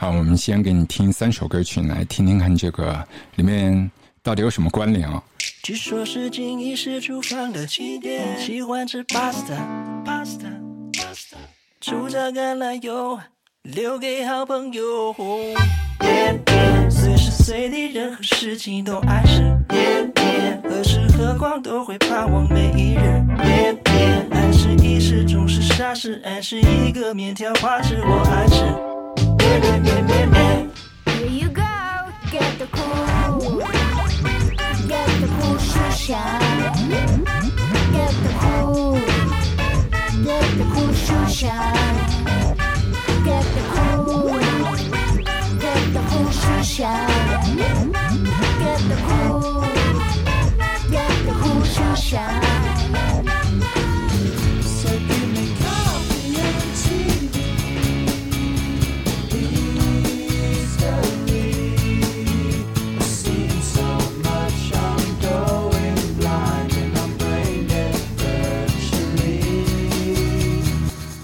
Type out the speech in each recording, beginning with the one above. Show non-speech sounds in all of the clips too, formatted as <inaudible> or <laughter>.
好，我们先给你听三首歌曲，来听听看这个里面到底有什么关联啊？据说是静怡是厨房的起点，喜欢吃 pasta，pasta，pasta，煮着橄榄油，留给好朋友。点点，随时随地任何事情都爱吃。点点，何时何况都会盼望每一日。点点，暗示一时总是傻事，暗示一个面条花枝我爱吃。Here you go. Get the cool. Get the cool shoe shine. Get the cool. Get the cool shoe shine. Get the cool. Get the cool shoe shine. Get the cool. Get the cool shoe shine.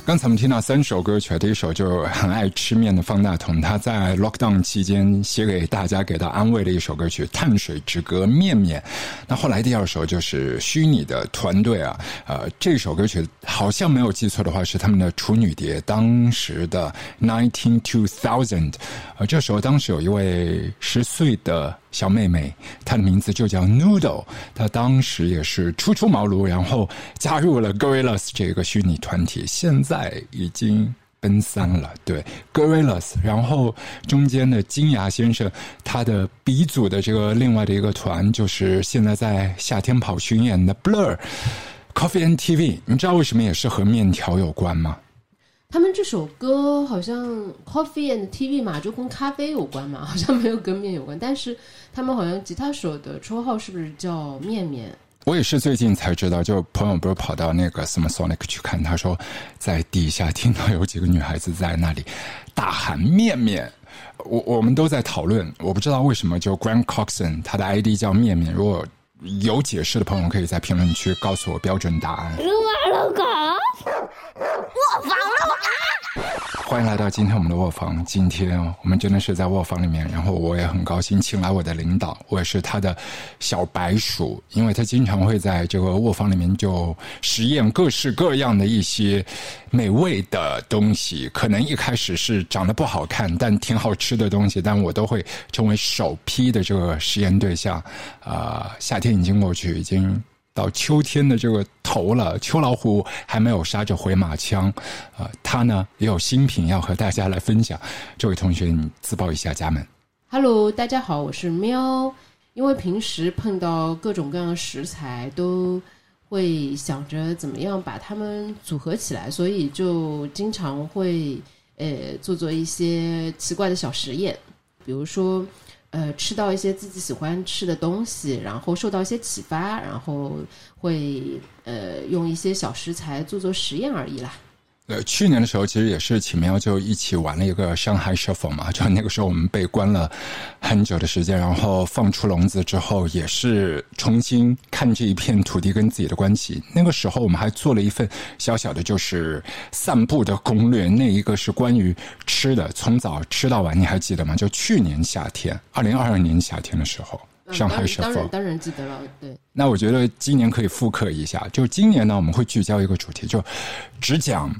刚才我们听到三首歌曲，第一首就很爱吃面的方大同，他在 lockdown 期间写给大家给到安慰的一首歌曲《碳水之歌》面面。那后来第二首就是虚拟的团队啊，呃，这首歌曲好像没有记错的话是他们的处女碟，当时的 Nineteen Two Thousand。呃，这时候当时有一位十岁的小妹妹，她的名字就叫 Noodle，她当时也是初出茅庐，然后加入了 Gorillaz 这个虚拟团体，现在已经奔三了。对，Gorillaz，然后中间的金牙先生，他的鼻祖的这个另外的一个团，就是现在在夏天跑巡演的 Blur。Coffee and TV，你知道为什么也是和面条有关吗？他们这首歌好像 Coffee and TV 嘛，就跟咖啡有关嘛，<laughs> 好像没有跟面有关。但是他们好像吉他手的绰号是不是叫面面？我也是最近才知道，就朋友不是跑到那个 Smithsonic 去看，他说在底下听到有几个女孩子在那里大喊“面面”，我我们都在讨论，我不知道为什么就 Grant Coxon 他的 ID 叫面面，如果有解释的朋友可以在评论区告诉我标准答案。欢迎来到今天我们的卧房。今天我们真的是在卧房里面，然后我也很高兴请来我的领导，我也是他的小白鼠，因为他经常会在这个卧房里面就实验各式各样的一些美味的东西。可能一开始是长得不好看，但挺好吃的东西，但我都会成为首批的这个实验对象。啊、夏天已经过去，已经。到秋天的这个头了，秋老虎还没有杀着回马枪，呃，他呢也有新品要和大家来分享。这位同学，你自报一下家门。Hello，大家好，我是喵。因为平时碰到各种各样的食材，都会想着怎么样把它们组合起来，所以就经常会呃做做一些奇怪的小实验，比如说呃吃到一些自己喜欢吃的东西，然后受到一些启发，然后会呃用一些小食材做做实验而已啦。呃，去年的时候其实也是启喵就一起玩了一个上海 shuffle 嘛，就那个时候我们被关了很久的时间，然后放出笼子之后，也是重新看这一片土地跟自己的关系。那个时候我们还做了一份小小的，就是散步的攻略，那一个是关于吃的，从早吃到晚，你还记得吗？就去年夏天，二零二二年夏天的时候。上海嗯当 shuffle，当然当然记得了，对。那我觉得今年可以复刻一下，就今年呢，我们会聚焦一个主题，就只讲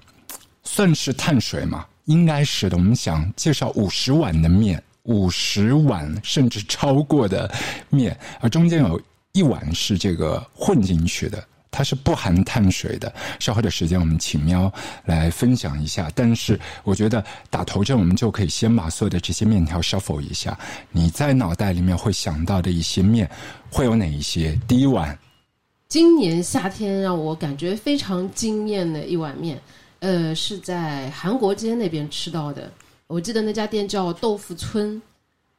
算是碳水嘛，应该是的。我们想介绍五十碗的面，五十碗甚至超过的面，而中间有一碗是这个混进去的。它是不含碳水的。稍后的时间，我们请喵来分享一下。但是我觉得打头阵，我们就可以先把所有的这些面条 shuffle 一下。你在脑袋里面会想到的一些面会有哪一些？第一碗今年夏天让我感觉非常惊艳的一碗面，呃，是在韩国街那边吃到的。我记得那家店叫豆腐村。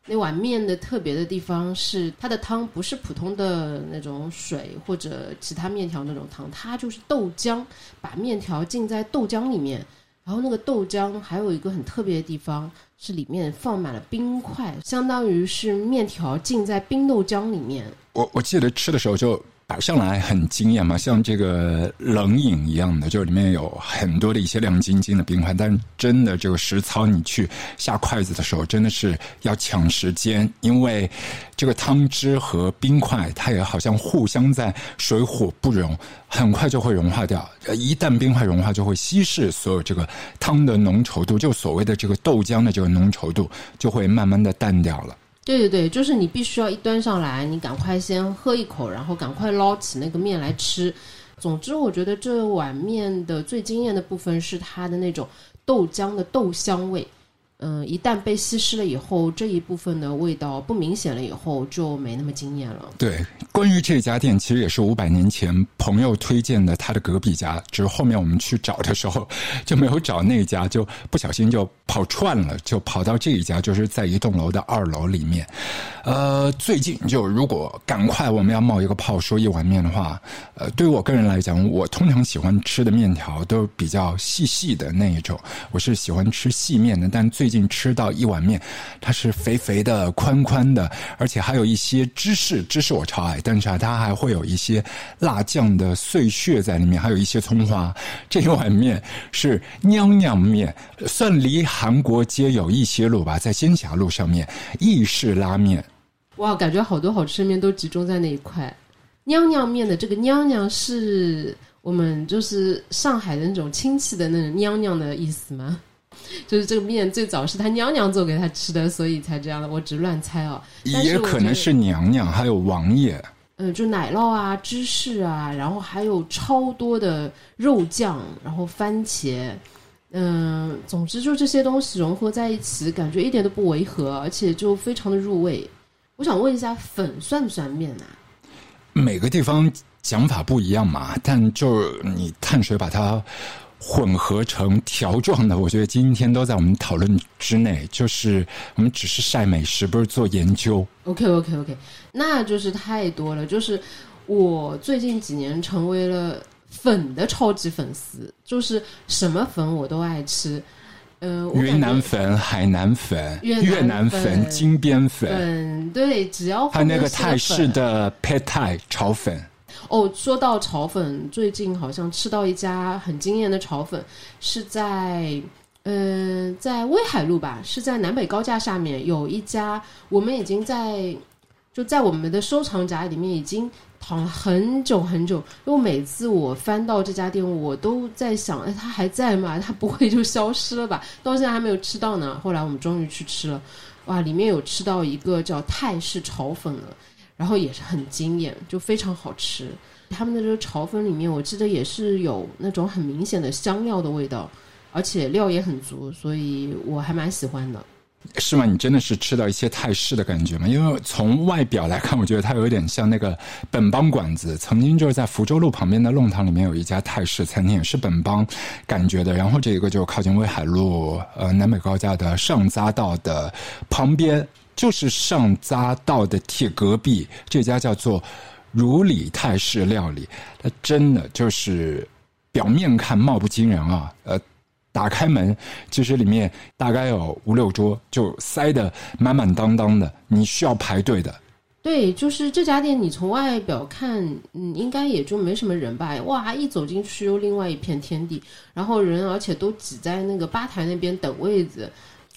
那碗面的特别的地方是，它的汤不是普通的那种水或者其他面条那种汤，它就是豆浆，把面条浸在豆浆里面。然后那个豆浆还有一个很特别的地方，是里面放满了冰块，相当于是面条浸在冰豆浆里面。我我记得吃的时候就摆上来很惊艳嘛，像这个冷饮一样的，就里面有很多的一些亮晶晶的冰块，但是真的这个实操你去下筷子的时候，真的是要抢时间，因为这个汤汁和冰块它也好像互相在水火不容，很快就会融化掉。一旦冰块融化，就会稀释所有这个汤的浓稠度，就所谓的这个豆浆的这个浓稠度就会慢慢的淡掉了。对对对，就是你必须要一端上来，你赶快先喝一口，然后赶快捞起那个面来吃。总之，我觉得这碗面的最惊艳的部分是它的那种豆浆的豆香味。嗯，一旦被稀释了以后，这一部分的味道不明显了以后，就没那么惊艳了。对，关于这家店，其实也是五百年前朋友推荐的，他的隔壁家。只是后面我们去找的时候，就没有找那家，就不小心就跑串了，就跑到这一家，就是在一栋楼的二楼里面。呃，最近就如果赶快我们要冒一个泡说一碗面的话，呃，对于我个人来讲，我通常喜欢吃的面条都比较细细的那一种，我是喜欢吃细面的。但最近吃到一碗面，它是肥肥的、宽宽的，而且还有一些芝士，芝士我超爱，但是啊，它还会有一些辣酱的碎屑在里面，还有一些葱花。这一碗面是娘娘面，算离韩国街有一些路吧，在仙霞路上面，意式拉面。哇，感觉好多好吃的面都集中在那一块。娘娘面的这个娘娘是我们就是上海的那种亲戚的那种娘娘的意思吗？就是这个面最早是他娘娘做给他吃的，所以才这样的。我只乱猜哦，也可能是娘娘，还有王爷。嗯，就奶酪啊、芝士啊，然后还有超多的肉酱，然后番茄，嗯，总之就这些东西融合在一起，感觉一点都不违和，而且就非常的入味。我想问一下，粉算不算面啊？每个地方讲法不一样嘛，但就是你碳水把它混合成条状的，我觉得今天都在我们讨论之内。就是我们只是晒美食，不是做研究。OK OK OK，那就是太多了。就是我最近几年成为了粉的超级粉丝，就是什么粉我都爱吃。嗯、我感觉云南粉、海南粉、越南越南粉、金边粉，粉对，只要还有那个泰式的 pad thai 炒粉。哦，说到炒粉，最近好像吃到一家很惊艳的炒粉，是在呃在威海路吧，是在南北高架下面有一家，我们已经在就在我们的收藏夹里面已经躺了很久很久，因为每次我翻到这家店，我都在想，哎，它还在吗？它不会就消失了吧？到现在还没有吃到呢。后来我们终于去吃了，哇，里面有吃到一个叫泰式炒粉了。然后也是很惊艳，就非常好吃。他们的这个炒粉里面，我记得也是有那种很明显的香料的味道，而且料也很足，所以我还蛮喜欢的。是吗？你真的是吃到一些泰式的感觉吗？因为从外表来看，我觉得它有点像那个本帮馆子。曾经就是在福州路旁边的弄堂里面有一家泰式餐厅，也是本帮感觉的。然后这个就靠近威海路呃南北高架的上匝道的旁边，就是上匝道的铁隔壁，这家叫做如里泰式料理。它真的就是表面看貌不惊人啊，呃。打开门，其实里面大概有五六桌，就塞得满满当当的，你需要排队的。对，就是这家店，你从外表看，嗯，应该也就没什么人吧。哇，一走进去又另外一片天地，然后人而且都挤在那个吧台那边等位子，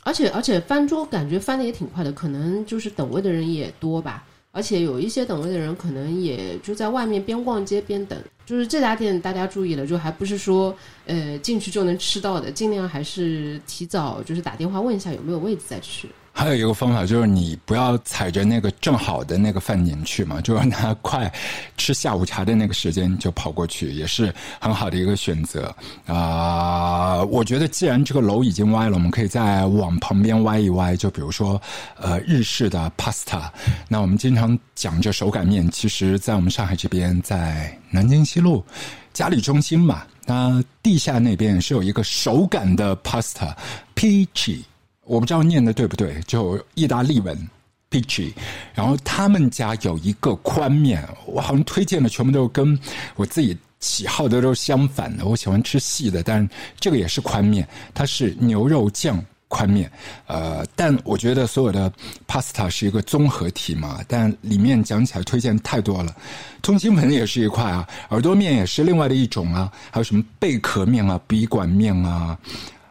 而且而且翻桌感觉翻的也挺快的，可能就是等位的人也多吧。而且有一些等位的人可能也就在外面边逛街边等。就是这家店大家注意了，就还不是说呃进去就能吃到的，尽量还是提早就是打电话问一下有没有位子再去。还有一个方法就是你不要踩着那个正好的那个饭点去嘛，<laughs> 就让他快吃下午茶的那个时间就跑过去，也是很好的一个选择啊、我觉得既然这个楼已经歪了，我们可以再往旁边歪一歪，就比如说呃日式的 pasta。那我们经常讲这手擀面，其实在我们上海这边，在南京西路嘉里中心嘛，那地下那边是有一个手擀的 pasta peachy。我不知道念的对不对，就意大利文 peachy。然后他们家有一个宽面，我好像推荐的全部都跟我自己喜好的都相反的。我喜欢吃细的，但这个也是宽面，它是牛肉酱宽面，呃，但我觉得所有的 pasta 是一个综合体嘛，但里面讲起来推荐太多了，通心粉也是一块啊，耳朵面也是另外的一种啊，还有什么贝壳面啊、笔管面啊、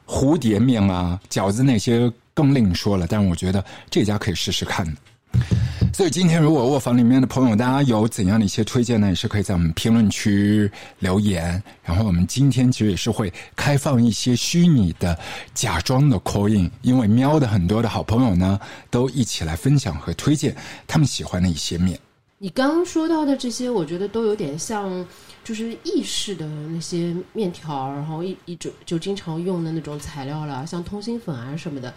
蝴蝶面啊、饺子那些更另说了，但我觉得这家可以试试看。所以今天如果卧房里面的朋友大家有怎样的一些推荐呢，也是可以在我们评论区留言。然后我们今天其实也是会开放一些虚拟的假装的 call in，因为喵的很多的好朋友呢都一起来分享和推荐他们喜欢的一些面。你刚刚说到的这些，我觉得都有点像，就是意式的那些面条，然后一一种就经常用的那种材料了，像通心粉啊什么的。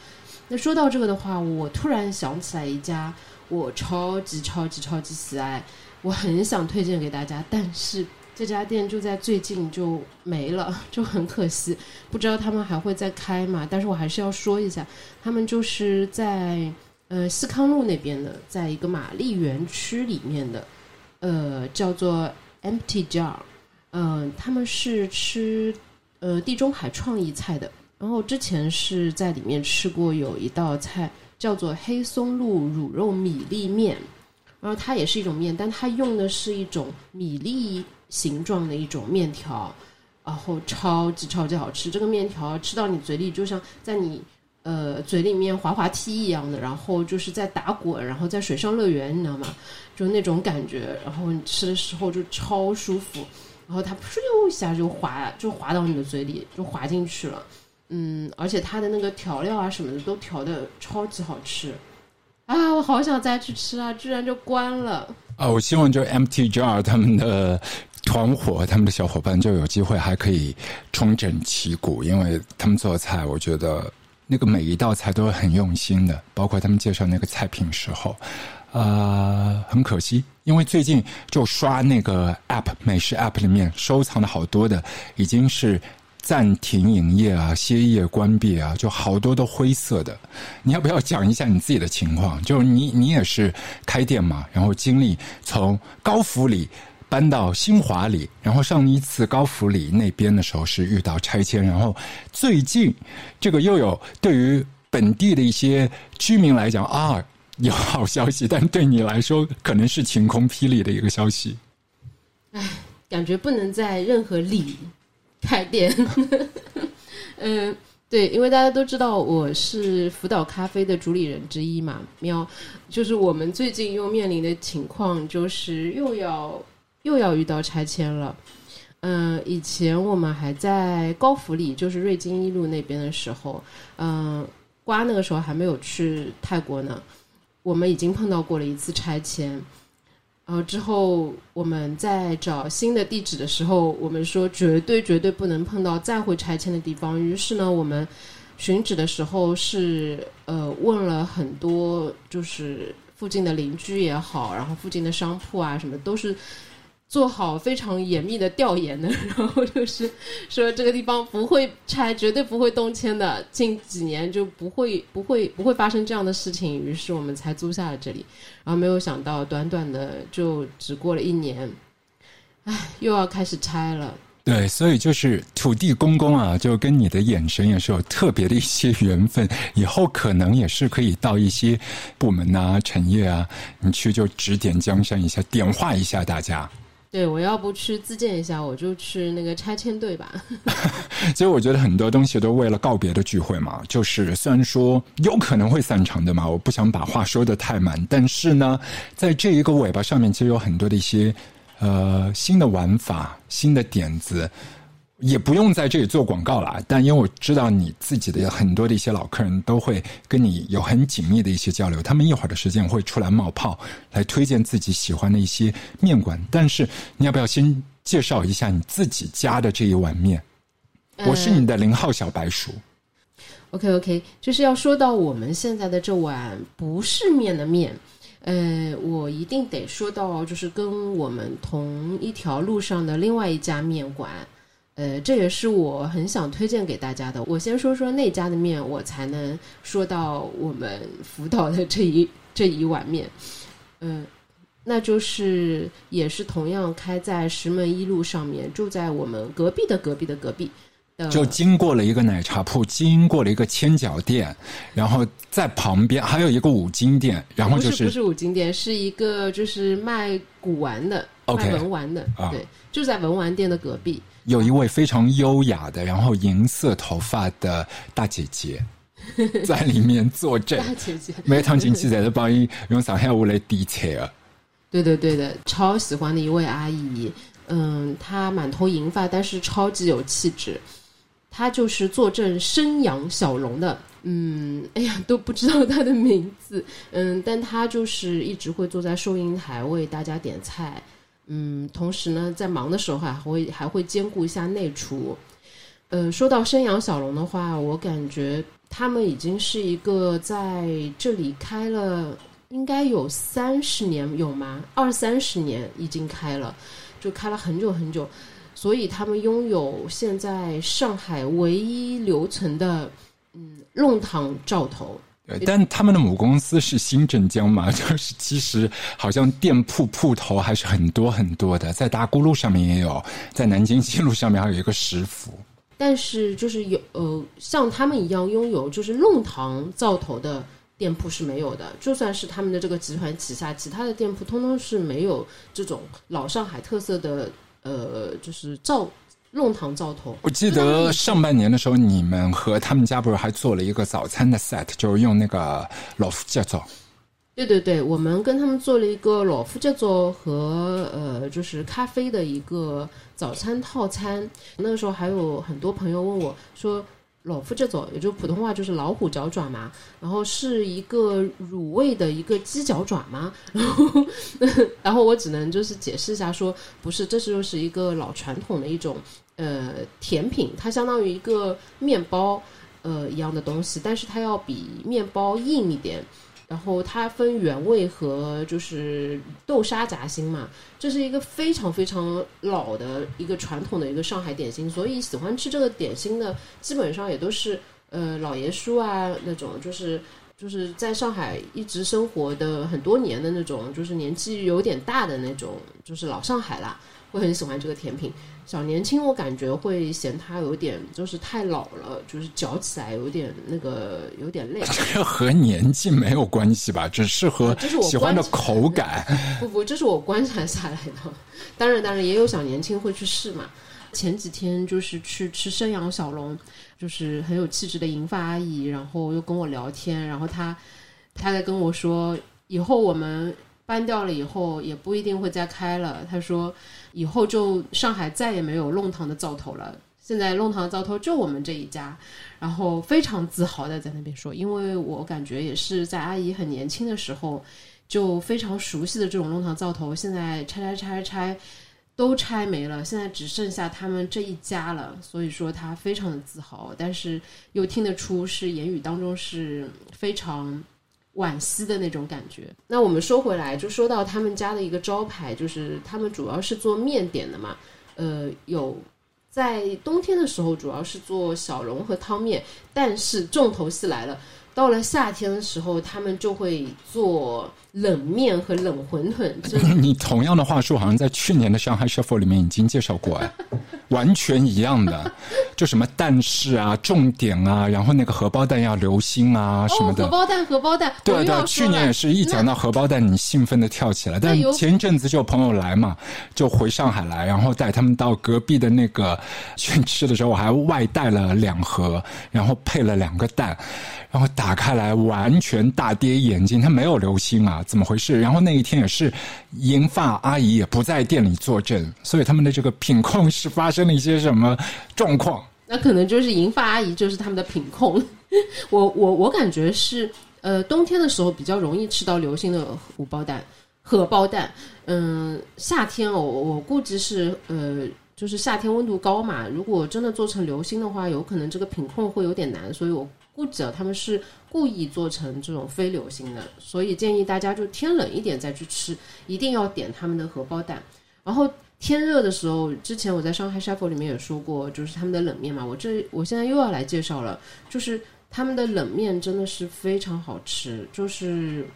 那说到这个的话，我突然想起来一家我超级超级超级喜爱，我很想推荐给大家，但是这家店就在最近就没了，<laughs> 就很可惜。不知道他们还会再开吗？但是我还是要说一下，他们就是在呃思康路那边的，在一个玛丽园区里面的，呃叫做 Empty Jar，嗯、他们是吃呃地中海创意菜的。然后之前是在里面吃过有一道菜叫做黑松露乳肉米粒面，然后它也是一种面，但它用的是一种米粒形状的一种面条，然后超级超级好吃。这个面条吃到你嘴里就像在你呃嘴里面滑滑梯一样的，然后就是在打滚，然后在水上乐园，你知道吗？就那种感觉，然后你吃的时候就超舒服，然后它噗咻一下就滑就滑到你的嘴里，就滑进去了。嗯，而且它的那个调料啊什么的都调的超级好吃啊！我好想再去吃啊，居然就关了。啊，我希望就 MTJR 他们的团伙，他们的小伙伴就有机会还可以重整旗鼓，因为他们做菜，我觉得那个每一道菜都是很用心的，包括他们介绍那个菜品时候，呃，很可惜，因为最近就刷那个 App 美食 App 里面收藏的好多的已经是。暂停营业啊，歇业关闭啊，就好多都灰色的。你要不要讲一下你自己的情况？就是你你也是开店嘛，然后经历从高福里搬到新华里，然后上一次高福里那边的时候是遇到拆迁，然后最近这个又有对于本地的一些居民来讲啊有好消息，但对你来说可能是晴空霹雳的一个消息。感觉不能在任何里开店。嗯，对，因为大家都知道我是福岛咖啡的主理人之一嘛，喵，就是我们最近又面临的情况就是又要又要遇到拆迁了。嗯，以前我们还在高福里，就是瑞金一路那边的时候，嗯，瓜那个时候还没有去泰国呢，我们已经碰到过了一次拆迁。然后之后我们在找新的地址的时候，我们说绝对绝对不能碰到再会拆迁的地方。于是呢，我们寻址的时候是呃问了很多，就是附近的邻居也好，然后附近的商铺啊什么都是做好非常严密的调研的，<laughs> 然后就是说这个地方不会拆，绝对不会动迁的，近几年就不会不会不会发生这样的事情。于是我们才租下了这里。然后没有想到，短短的就只过了一年，唉，又要开始拆了。对，所以就是土地公公啊，就跟你的眼神也是有特别的一些缘分，以后可能也是可以到一些部门啊、产业啊，你去就指点江山一下，点化一下大家。对，我要不去自荐一下，我就去那个拆迁队吧。<laughs> 所以我觉得很多东西都为了告别的聚会嘛，就是虽然说有可能会散场的嘛，我不想把话说的太满，但是呢，在这一个尾巴上面，其实有很多的一些呃新的玩法、新的点子，也不用在这里做广告了。但因为我知道你自己的很多的一些老客人都会跟你有很紧密的一些交流，他们一会儿的时间会出来冒泡，来推荐自己喜欢的一些面馆。但是你要不要先介绍一下你自己家的这一碗面？我是你的零号小白鼠。OK OK，就是要说到我们现在的这碗不是面的面，呃，我一定得说到，就是跟我们同一条路上的另外一家面馆，呃，这也是我很想推荐给大家的。我先说说那家的面，我才能说到我们福岛的这一这一碗面，嗯、那就是也是同样开在石门一路上面，住在我们隔壁的隔壁的隔壁。就经过了一个奶茶铺，经过了一个千角店，然后在旁边还有一个五金店，然后就是不是五金店，是一个就是卖古玩的卖文玩的，啊对，就在文玩店的隔壁。有一位非常优雅的，然后银色头发的大姐姐 <laughs> 在里面坐镇。大姐姐，每趟进去在这帮伊用上海话来点菜啊，对对对的，超喜欢的一位阿姨。嗯，她满头银发，但是超级有气质。她就是坐镇生阳小龙的，嗯，<laughs> 哎呀，都不知道她的名字，嗯，但她就是一直会坐在收银台为大家点菜，嗯，同时呢，在忙的时候还会还会兼顾一下内厨。呃，说到生养小龙的话，我感觉他们已经是一个在这里开了应该有三十年有吗？二三十年已经开了，就开了很久很久，所以他们拥有现在上海唯一留存的嗯弄堂灶头。对，但他们的母公司是新镇江嘛，就是其实好像店铺铺头还是很多很多的，在大沽路上面也有，在南京西路上面还有一个食府。但是就是有呃，像他们一样拥有就是弄堂灶头的店铺是没有的。就算是他们的这个集团旗下其他的店铺，通通是没有这种老上海特色的呃，就是灶弄堂灶头。我记得上半年的时候，你们和他们家不是还做了一个早餐的 set，就是用那个老夫家做。对对对，我们跟他们做了一个老夫家灶和呃，就是咖啡的一个早餐套餐。那个时候还有很多朋友问我说，老夫这种，也就普通话就是老虎脚爪嘛，然后是一个卤味的一个鸡脚爪嘛？然后，<laughs> 然后我只能就是解释一下说，不是，这是就是一个老传统的一种呃甜品，它相当于一个面包呃一样的东西，但是它要比面包硬一点。然后它分原味和就是豆沙夹心嘛，这是一个非常非常老的一个传统的一个上海点心，所以喜欢吃这个点心的基本上也都是呃老爷叔啊那种，就是就是在上海一直生活的很多年的那种，就是年纪有点大的那种，就是老上海啦，会很喜欢这个甜品。小年轻我感觉会嫌它有点就是太老了，就是嚼起来有点那个有点累。这和年纪没有关系吧？只是和喜欢的口感。<laughs> 不不，这是我观察下来的。当然，当然也有小年轻会去试嘛。前几天就是去吃生阳小龙，就是很有气质的银发阿姨，然后又跟我聊天，然后她她在跟我说，以后我们搬掉了以后也不一定会再开了。他说以后就上海再也没有弄堂的灶头了。现在弄堂的灶头就我们这一家，然后非常自豪的在那边说，因为我感觉也是在阿姨很年轻的时候就非常熟悉的这种弄堂灶头，现在拆拆拆拆都拆没了，现在只剩下他们这一家了，所以说他非常的自豪，但是又听得出是言语当中是非常惋惜的那种感觉。那我们说回来，就说到他们家的一个招牌，就是他们主要是做面点的嘛，呃，有在冬天的时候主要是做小笼和汤面，但是重头戏来了。到了夏天的时候，他们就会做冷面和冷馄饨，这 <laughs> 你同样的话术好像在去年的上海 shuffle 里面已经介绍过哎，<laughs> 完全一样的，就什么但是啊、重点啊，然后那个荷包蛋要流心啊什么哦，的。荷包蛋，荷包蛋，对对，去年也是一讲到荷包蛋，你兴奋的跳起来。但前一阵子就有朋友来嘛，就回上海来，然后带他们到隔壁的那个去吃的时候，我还外带了两盒，然后配了两个蛋，然后打开来完全大跌眼镜，它没有流心啊，怎么回事？然后那一天也是银发阿姨也不在店里坐镇，所以他们的这个品控是发生了一些什么状况？那可能就是银发阿姨就是他们的品控。<laughs> 我我我感觉是，呃，冬天的时候比较容易吃到流心的荷包蛋，荷包蛋。嗯，夏天哦，我估计是呃，就是夏天温度高嘛，如果真的做成流心的话，有可能这个品控会有点难，所以我估计啊，他们是故意做成这种非流心的，所以建议大家就天冷一点再去吃，一定要点他们的荷包蛋。然后天热的时候，之前我在上海沙河里面也说过，就是他们的冷面嘛，我这我现在又要来介绍了，就是他们的冷面真的是非常好吃，就是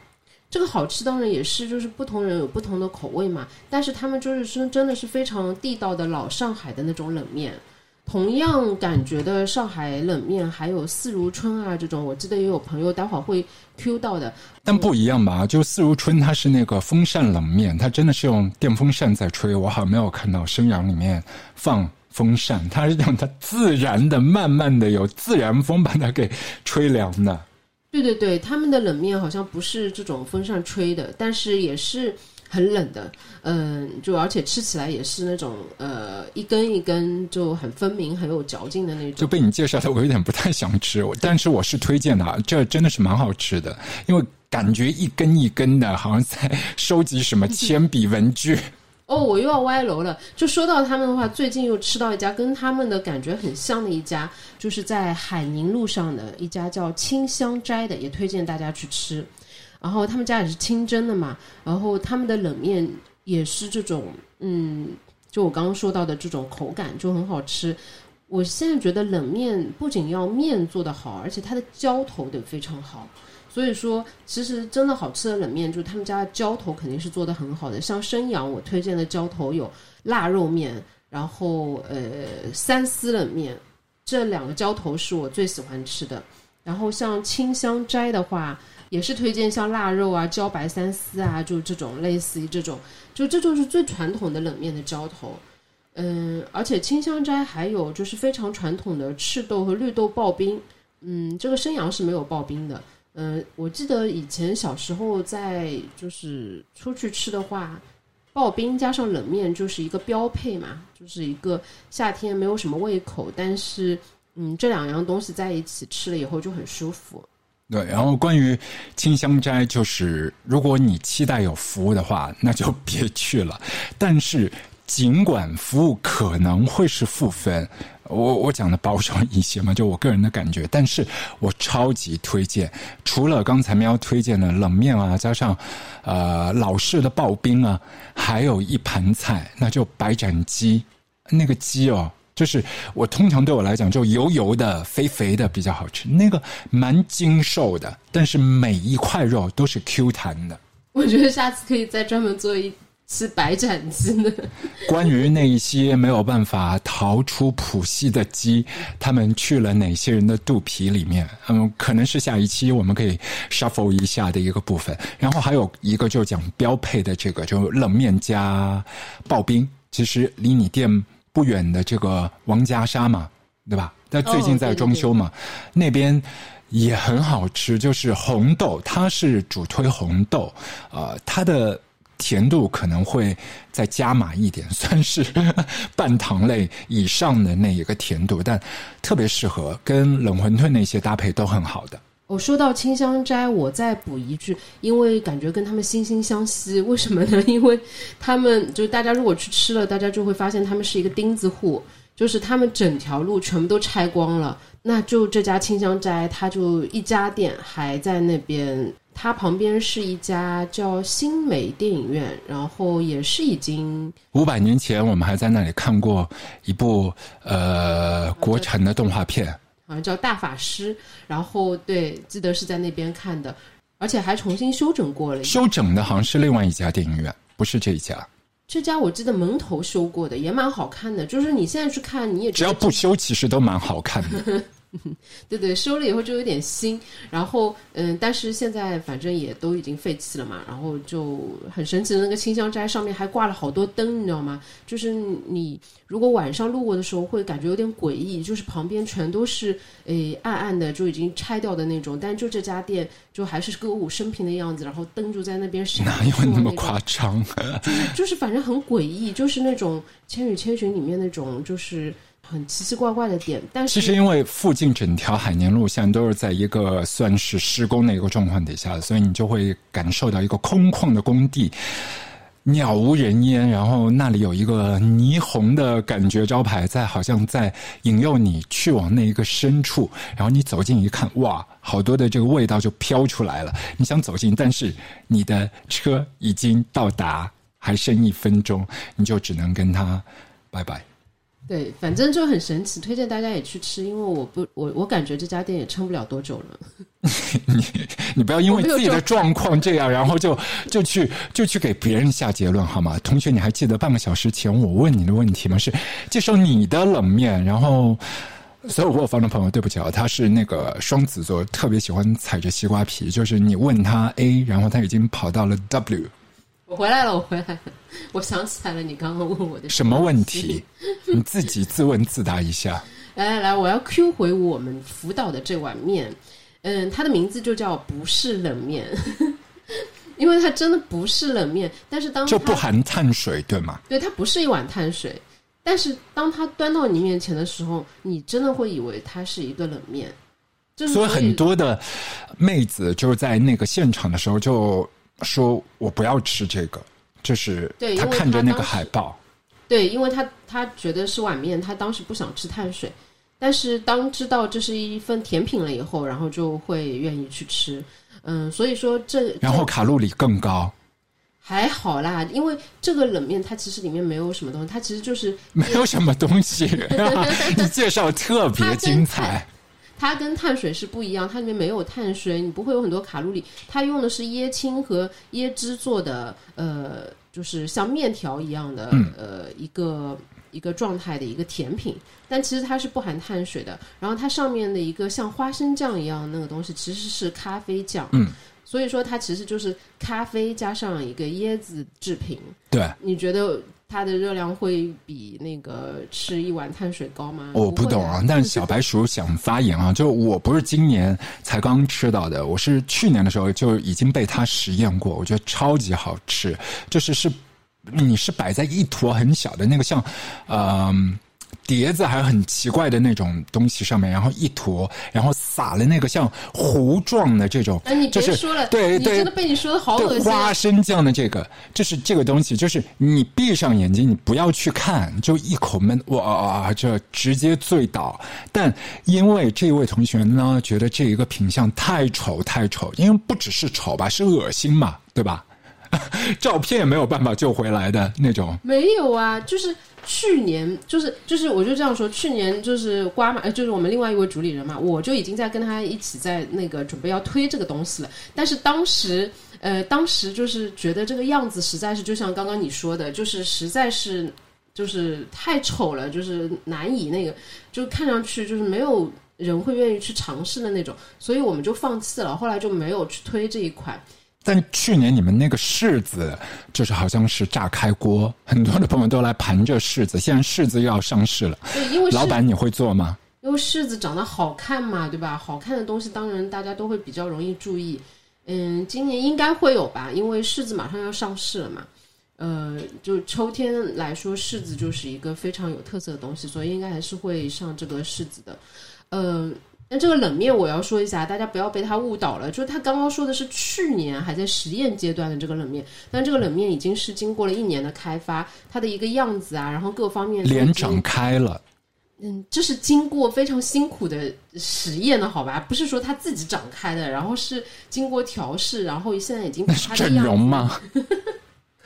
这个好吃当然也是就是不同人有不同的口味嘛，但是他们就是真真的是非常地道的老上海的那种冷面。同样感觉的上海冷面，还有四如春啊这种，我记得也有朋友待会儿会 Q 到的。但不一样吧？就四如春，它是那个风扇冷面，它真的是用电风扇在吹。我好像没有看到生阳里面放风扇，它是让它自然的、慢慢的有自然风把它给吹凉的。对对对，他们的冷面好像不是这种风扇吹的，但是也是很冷的。嗯，就而且吃起来也是那种呃一根一根就很分明、很有嚼劲的那种。就被你介绍的，我有点不太想吃，但是我是推荐的啊，这真的是蛮好吃的，因为感觉一根一根的，好像在收集什么铅笔、文具。<laughs> 哦，我又要歪楼了。就说到他们的话，最近又吃到一家跟他们的感觉很像的一家，就是在海宁路上的一家叫清香斋的，也推荐大家去吃。然后他们家也是清蒸的嘛，然后他们的冷面也是这种，嗯，就我刚刚说到的这种口感就很好吃。我现在觉得冷面不仅要面做得好，而且它的浇头得非常好。所以说，其实真的好吃的冷面，就是他们家的浇头肯定是做的很好的。像生阳，我推荐的浇头有腊肉面，然后呃三丝冷面，这两个浇头是我最喜欢吃的。然后像清香斋的话，也是推荐像腊肉啊、茭白三丝啊，就这种类似于这种，就这就是最传统的冷面的浇头。嗯，而且清香斋还有就是非常传统的赤豆和绿豆刨冰。嗯，这个生阳是没有刨冰的。嗯，我记得以前小时候在就是出去吃的话，刨冰加上冷面就是一个标配嘛，就是一个夏天没有什么胃口，但是嗯这两样东西在一起吃了以后就很舒服。对，然后关于清香斋，就是如果你期待有服务的话，那就别去了。但是尽管服务可能会是负分。我我讲的保守一些嘛，就我个人的感觉，但是我超级推荐。除了刚才喵推荐的冷面啊，加上呃老式的刨冰啊，还有一盘菜，那就白斩鸡。那个鸡哦，就是我通常对我来讲就油油的、肥肥的比较好吃。那个蛮精瘦的，但是每一块肉都是 Q 弹的。我觉得下次可以再专门做一。次白斩鸡呢？<laughs> 关于那一些没有办法逃出谱系的鸡，他们去了哪些人的肚皮里面？嗯，可能是下一期我们可以 shuffle 一下的一个部分。然后还有一个就讲标配的这个，就冷面加刨冰。其实离你店不远的这个王家沙嘛，对吧？但最近在装修嘛，那边也很好吃，就是红豆，它是主推红豆，呃，它的。甜度可能会再加码一点，<laughs> 算是半糖类以上的那一个甜度，但特别适合跟冷馄饨那些搭配都很好的。我说到清香斋，我再补一句，因为感觉跟他们惺惺相惜。为什么呢？<laughs> 因为他们就大家如果去吃了，大家就会发现他们是一个钉子户，就是他们整条路全部都拆光了，那就这家清香斋，它就一家店还在那边。它旁边是一家叫新美电影院，然后也是已经五百年前，我们还在那里看过一部呃国产的动画片，好像叫《大法师》，然后对，记得是在那边看的，而且还重新修整过了。修整的好像是另外一家电影院，不是这一家。这家我记得门头修过的，也蛮好看的。就是你现在去看，你也只要不修，其实都蛮好看的。<laughs> <laughs> 对对，收了以后就有点新，然后嗯，但是现在反正也都已经废弃了嘛，然后就很神奇的那个清香斋上面还挂了好多灯，你知道吗？就是你如果晚上路过的时候会感觉有点诡异，就是旁边全都是诶暗暗的，就已经拆掉的那种，但就这家店就还是歌舞升平的样子，然后灯就在那边闪，哪有那么夸张？<laughs> 就是就是反正很诡异，就是那种《千与千寻》里面那种就是。很奇奇怪怪的点，但是其实因为附近整条海宁路线都是在一个算是施工的一个状况底下，所以你就会感受到一个空旷的工地，鸟无人烟，然后那里有一个霓虹的感觉招牌在，好像在引诱你去往那一个深处。然后你走近一看，哇，好多的这个味道就飘出来了。你想走近，但是你的车已经到达，还剩一分钟，你就只能跟他拜拜。对，反正就很神奇，推荐大家也去吃，因为我不我我感觉这家店也撑不了多久了。<laughs> 你你不要因为自己的状况这样，然后就就去就去给别人下结论好吗？同学，你还记得半个小时前我问你的问题吗？是介绍你的冷面，然后。所有我方的朋友，对不起啊，他是那个双子座，特别喜欢踩着西瓜皮。就是你问他 A，然后他已经跑到了 W，我回来了，我回来了，我想起来了，你刚刚问我的什么问题？你自己自问自答一下。<laughs> 来来来，我要 Q 回我们福岛的这碗面，嗯，它的名字就叫不是冷面，<laughs> 因为它真的不是冷面，但是当就不含碳水，对吗？对，它不是一碗碳水，但是当它端到你面前的时候，你真的会以为它是一个冷面。就是所以很多的妹子就是在那个现场的时候就说：“我不要吃这个。”就是对她因为看着那个海报，对，因为他他觉得是碗面，他当时不想吃碳水，但是当知道这是一份甜品了以后，然后就会愿意去吃。嗯，所以说这然后卡路里更高，还好啦，因为这个冷面它其实里面没有什么东西，它其实就是没有什么东西。<laughs> <laughs> 你介绍特别精彩，它跟碳水是不一样，它里面没有碳水，你不会有很多卡路里。它用的是椰青和椰汁做的，呃，就是像面条一样的，呃，一个一个状态的一个甜品，但其实它是不含碳水的。然后它上面的一个像花生酱一样那个东西，其实是咖啡酱。嗯，所以说它其实就是咖啡加上一个椰子制品。对。你觉得它的热量会比那个吃一碗碳水高吗？我不懂啊，但是小白鼠想发言啊，就我不是今年才刚吃到的，我是去年的时候就已经被它实验过，我觉得超级好吃，就是是你是摆在一坨很小的那个像，呃。碟子还有很奇怪的那种东西上面，然后一坨，然后撒了那个像糊状的这种，哎，你就是别说了，对对你真的被你说的好恶对心啊。花生酱的这个，就是这个东西，就是你闭上眼睛，你不要去看，就一口闷，哇，这直接醉倒。但因为这位同学呢，觉得这一个品相太丑太丑，因为不只是丑吧，是恶心嘛，对吧？<laughs> 照片也没有办法救回来的那种。没有啊，就是去年，就是就是，我就这样说，去年就是瓜嘛，就是我们另外一位主理人嘛，我就已经在跟他一起在那个准备要推这个东西了。但是当时，呃，当时就是觉得这个样子实在是，就像刚刚你说的，就是实在是就是太丑了，就是难以那个，就看上去就是没有人会愿意去尝试的那种，所以我们就放弃了，后来就没有去推这一款。但去年你们那个柿子，就是好像是炸开锅，很多的朋友都来盘这柿子。现在柿子又要上市了，对，因为老板你会做吗？因为柿子长得好看嘛，对吧？好看的东西当然大家都会比较容易注意。嗯，今年应该会有吧，因为柿子马上要上市了嘛。呃，就秋天来说，柿子就是一个非常有特色的东西，所以应该还是会上这个柿子的。呃，那这个冷面我要说一下，大家不要被他误导了。就是他刚刚说的是去年还在实验阶段的这个冷面，但这个冷面已经是经过了一年的开发，它的一个样子啊，然后各方面脸长开了，嗯，这是经过非常辛苦的实验的好吧？不是说它自己长开的，然后是经过调试，然后现在已经把那是整容吗？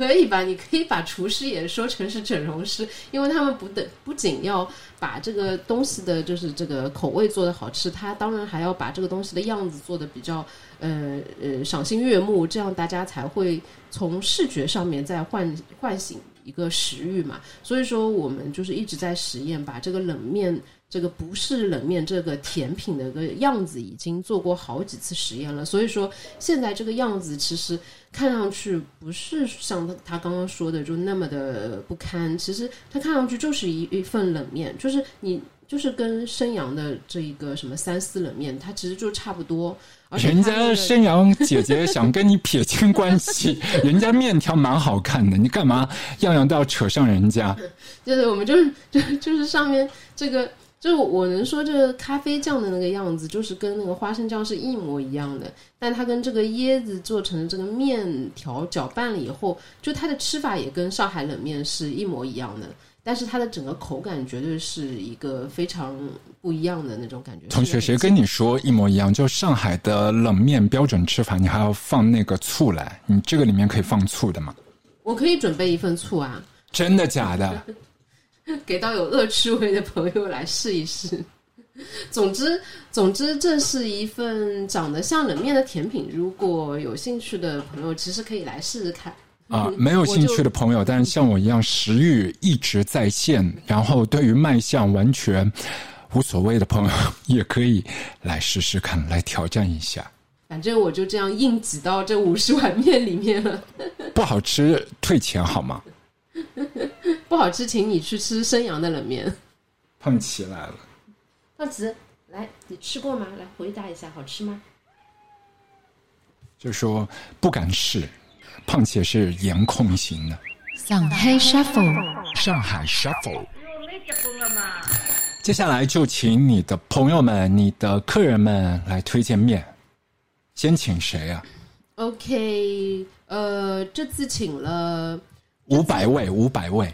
可以吧？你可以把厨师也说成是整容师，<laughs> 因为他们不等不仅要把这个东西的就是这个口味做得好吃，他当然还要把这个东西的样子做得比较呃呃赏心悦目，这样大家才会从视觉上面再唤唤醒一个食欲嘛。所以说，我们就是一直在实验，把这个冷面。这个不是冷面这个甜品的一个样子，已经做过好几次实验了。所以说，现在这个样子其实看上去不是像他他刚刚说的就那么的不堪。其实它看上去就是一一份冷面，就是你就是跟生阳的这一个什么三丝冷面，它其实就差不多。而且人家生阳姐姐想跟你撇清关系，<laughs> 人家面条蛮好看的，你干嘛样样都要扯上人家？<laughs> 对对我们就是就就是上面这个，就是我能说这个咖啡酱的那个样子，就是跟那个花生酱是一模一样的，但它跟这个椰子做成的这个面条搅拌了以后，就它的吃法也跟上海冷面是一模一样的，但是它的整个口感绝对是一个非常不一样的那种感觉。同学，谁跟你说一模一样？就上海的冷面标准吃法，你还要放那个醋来，你这个里面可以放醋的吗？我可以准备一份醋啊，真的假的？<laughs> <laughs> 给到有恶趣味的朋友来试一试。<laughs> 总之，总之，这是一份长得像冷面的甜品。如果有兴趣的朋友，其实可以来试试看。啊，没有兴趣的朋友，但是像我一样食欲一直在线，然后对于卖相完全无所谓的朋友，也可以来试试看，来挑战一下。反正我就这样硬挤到这五十碗面里面了。<laughs> 不好吃退钱好吗？不好吃，请你去吃生阳的冷面。胖琪来了。胖子，来，你吃过吗？来回答一下，好吃吗？就说不敢试，胖姐是颜控型的。上海 shuffle，上海 shuffle。接下来就请你的朋友们、你的客人们来推荐面。先请谁啊？OK，呃，这次请了，五百位，五百位。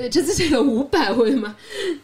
对，这次请了五百位吗。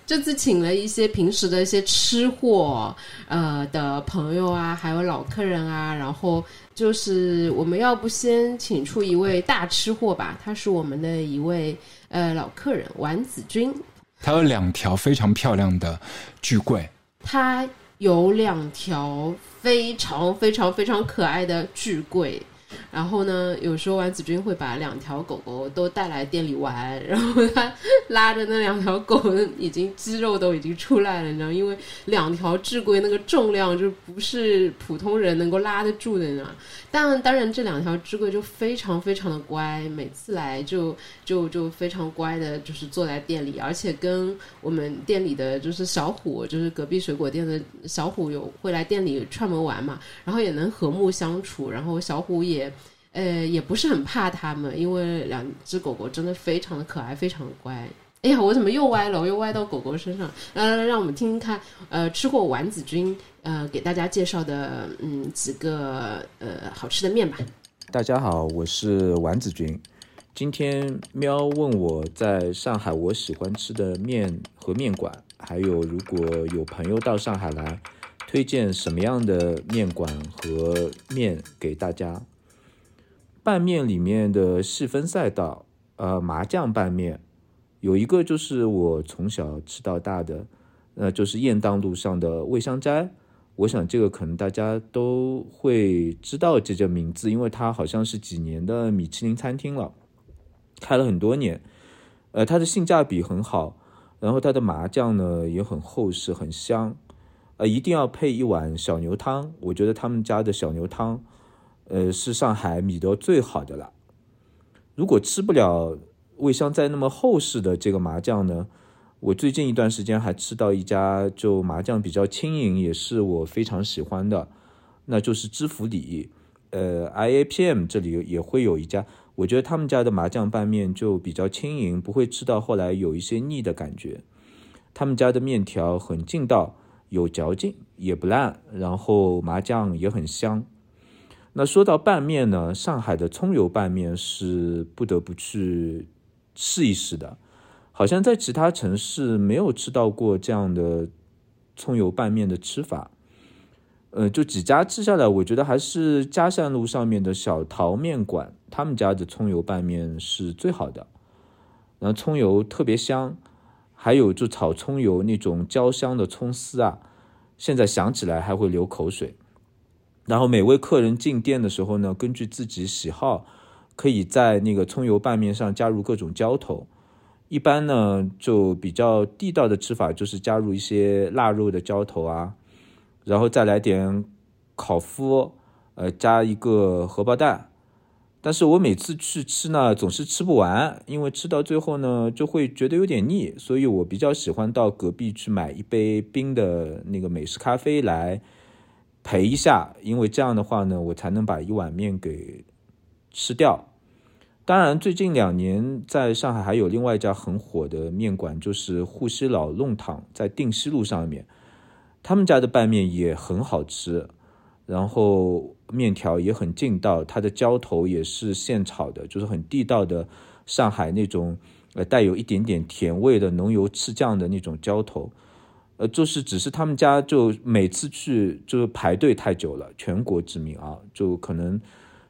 这次请了一些平时的一些吃货，呃的朋友啊，还有老客人啊。然后就是我们要不先请出一位大吃货吧，他是我们的一位呃老客人丸子君，他有两条非常漂亮的巨贵，他有两条非常非常非常可爱的巨贵。然后呢，有时候丸子君会把两条狗狗都带来店里玩，<laughs> 然后他拉着那两条狗，已经肌肉都已经出来了，你知道，因为两条智龟那个重量就不是普通人能够拉得住的，你知道。但当然，这两条智龟就非常非常的乖，每次来就就就非常乖的，就是坐在店里，而且跟我们店里的就是小虎，就是隔壁水果店的小虎有会来店里串门玩嘛，然后也能和睦相处，然后小虎也。也呃，也不是很怕它们，因为两只狗狗真的非常的可爱，非常的乖。哎呀，我怎么又歪了？我又歪到狗狗身上。呃，让我们听听看，呃，吃货丸子君呃给大家介绍的嗯几个呃好吃的面吧。大家好，我是丸子君。今天喵问我在上海我喜欢吃的面和面馆，还有如果有朋友到上海来，推荐什么样的面馆和面给大家。拌面里面的细分赛道，呃，麻酱拌面有一个就是我从小吃到大的，呃，就是雁荡路上的味香斋。我想这个可能大家都会知道这个名字，因为它好像是几年的米其林餐厅了，开了很多年。呃，它的性价比很好，然后它的麻酱呢也很厚实、很香。呃，一定要配一碗小牛汤，我觉得他们家的小牛汤，呃，是上海米德最好的了。如果吃不了味香斋那么厚实的这个麻酱呢？我最近一段时间还吃到一家就麻酱比较轻盈，也是我非常喜欢的，那就是知府里，呃，IAPM 这里也会有一家，我觉得他们家的麻酱拌面就比较轻盈，不会吃到后来有一些腻的感觉。他们家的面条很劲道，有嚼劲，也不烂，然后麻酱也很香。那说到拌面呢，上海的葱油拌面是不得不去试一试的。好像在其他城市没有吃到过这样的葱油拌面的吃法，呃，就几家吃下来，我觉得还是嘉善路上面的小桃面馆，他们家的葱油拌面是最好的，然后葱油特别香，还有就炒葱油那种焦香的葱丝啊，现在想起来还会流口水。然后每位客人进店的时候呢，根据自己喜好，可以在那个葱油拌面上加入各种浇头。一般呢，就比较地道的吃法就是加入一些腊肉的浇头啊，然后再来点烤麸，呃，加一个荷包蛋。但是我每次去吃呢，总是吃不完，因为吃到最后呢，就会觉得有点腻，所以我比较喜欢到隔壁去买一杯冰的那个美式咖啡来陪一下，因为这样的话呢，我才能把一碗面给吃掉。当然，最近两年在上海还有另外一家很火的面馆，就是沪西老弄堂，在定西路上面，他们家的拌面也很好吃，然后面条也很劲道，它的浇头也是现炒的，就是很地道的上海那种呃带有一点点甜味的浓油赤酱的那种浇头，呃，就是只是他们家就每次去就是排队太久了，全国知名啊，就可能。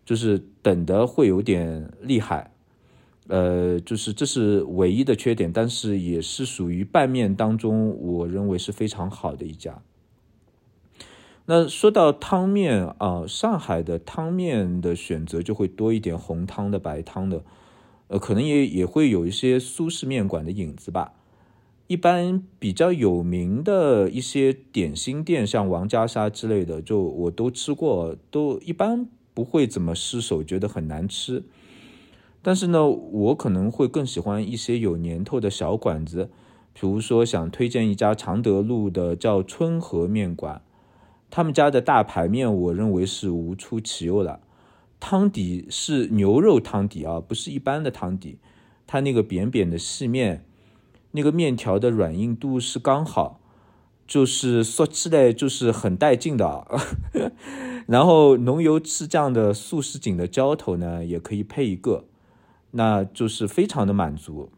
就是等的会有点厉害，呃，就是这是唯一的缺点，但是也是属于拌面当中，我认为是非常好的一家。那说到汤面啊，上海的汤面的选择就会多一点，红汤的、白汤的，呃，可能也也会有一些苏式面馆的影子吧。一般比较有名的一些点心店，像王家沙之类的，就我都吃过，都一般不会怎么失手，觉得很难吃。但是呢，我可能会更喜欢一些有年头的小馆子，比如说想推荐一家常德路的叫春和面馆。他们家的大排面，我认为是无出其右了。汤底是牛肉汤底啊，不是一般的汤底。它那个扁扁的细面，那个面条的软硬度是刚好，就是说起来就是很带劲的。<laughs> 然后浓油赤酱的素食锦的浇头呢，也可以配一个，那就是非常的满足。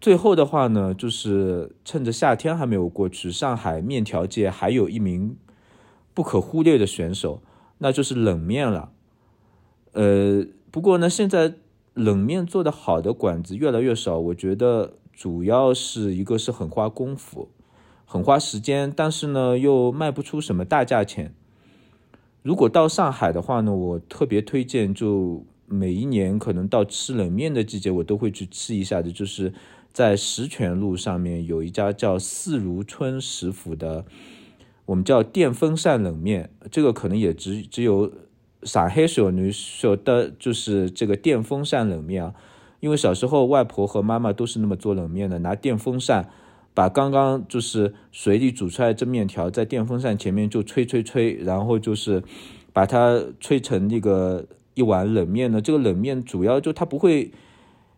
最后的话呢，就是趁着夏天还没有过去，上海面条界还有一名不可忽略的选手，那就是冷面了。呃，不过呢，现在冷面做的好的馆子越来越少，我觉得主要是一个是很花功夫，很花时间，但是呢又卖不出什么大价钱。如果到上海的话呢，我特别推荐，就每一年可能到吃冷面的季节，我都会去吃一下的，就是。在石泉路上面有一家叫四如春食府的，我们叫电风扇冷面，这个可能也只只有上海小女晓得，就是这个电风扇冷面啊。因为小时候外婆和妈妈都是那么做冷面的，拿电风扇把刚刚就是水里煮出来这面条在电风扇前面就吹吹吹，然后就是把它吹成那个一碗冷面呢。这个冷面主要就它不会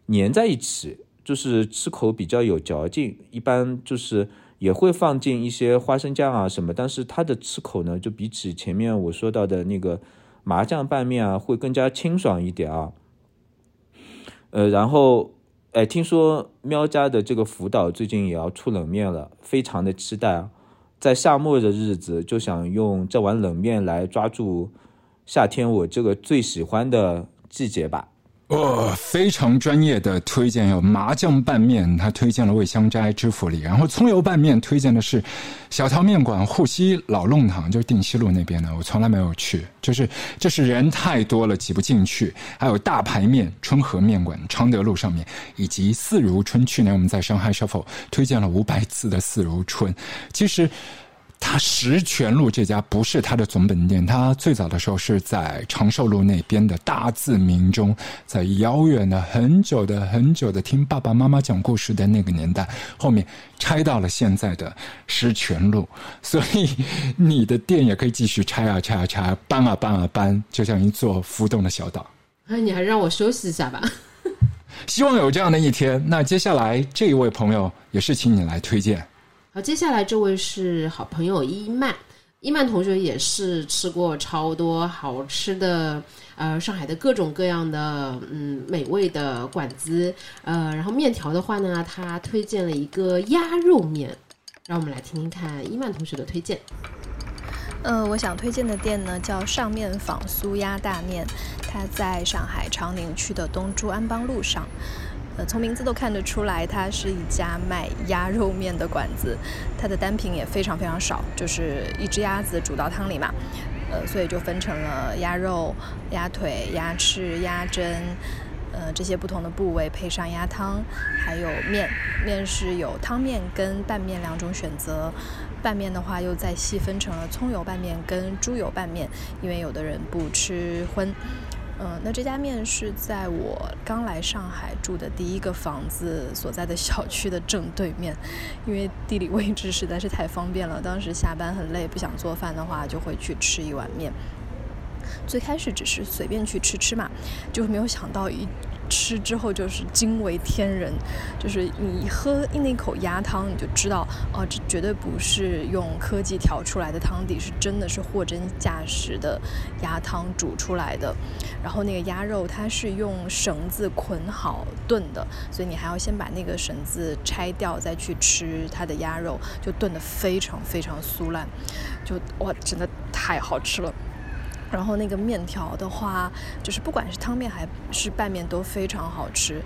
粘在一起。就是吃口比较有嚼劲，一般就是也会放进一些花生酱啊什么，但是它的吃口呢，就比起前面我说到的那个麻酱拌面啊，会更加清爽一点啊。呃，然后哎，听说喵家的这个福岛最近也要出冷面了，非常的期待啊。在夏末的日子，就想用这碗冷面来抓住夏天我这个最喜欢的季节吧。哦，非常专业的推荐有麻酱拌面，他推荐了味香斋知府里，然后葱油拌面推荐的是小条面馆沪西老弄堂，就是定西路那边的，我从来没有去，就是就是人太多了挤不进去。还有大排面春和面馆常德路上面，以及四如春，去年我们在上海 shuffle 推荐了五百次的四如春，其实。他石泉路这家不是他的总本店，他最早的时候是在长寿路那边的大自鸣中，在遥远的很久的很久的听爸爸妈妈讲故事的那个年代，后面拆到了现在的石泉路，所以你的店也可以继续拆啊拆啊拆，搬啊搬啊搬，就像一座浮动的小岛。哎，你还让我休息一下吧。希望有这样的一天。那接下来这一位朋友也是请你来推荐。好，接下来这位是好朋友伊曼，伊曼同学也是吃过超多好吃的，呃，上海的各种各样的嗯美味的馆子，呃，然后面条的话呢，他推荐了一个鸭肉面，让我们来听听看伊曼同学的推荐。呃，我想推荐的店呢叫上面坊酥鸭大面，它在上海长宁区的东珠安邦路上。呃，从名字都看得出来，它是一家卖鸭肉面的馆子。它的单品也非常非常少，就是一只鸭子煮到汤里嘛。呃，所以就分成了鸭肉、鸭腿、鸭翅、鸭胗，呃，这些不同的部位配上鸭汤，还有面。面是有汤面跟拌面两种选择。拌面的话，又再细分成了葱油拌面跟猪油拌面，因为有的人不吃荤。嗯，那这家面是在我刚来上海住的第一个房子所在的小区的正对面，因为地理位置实在是太方便了。当时下班很累，不想做饭的话，就会去吃一碗面。最开始只是随便去吃吃嘛，就没有想到一。吃之后就是惊为天人，就是你喝那口鸭汤，你就知道，哦，这绝对不是用科技调出来的汤底，是真的是货真价实的鸭汤煮出来的。然后那个鸭肉它是用绳子捆好炖的，所以你还要先把那个绳子拆掉，再去吃它的鸭肉，就炖得非常非常酥烂，就哇，真的太好吃了。然后那个面条的话，就是不管是汤面还是拌面都非常好吃，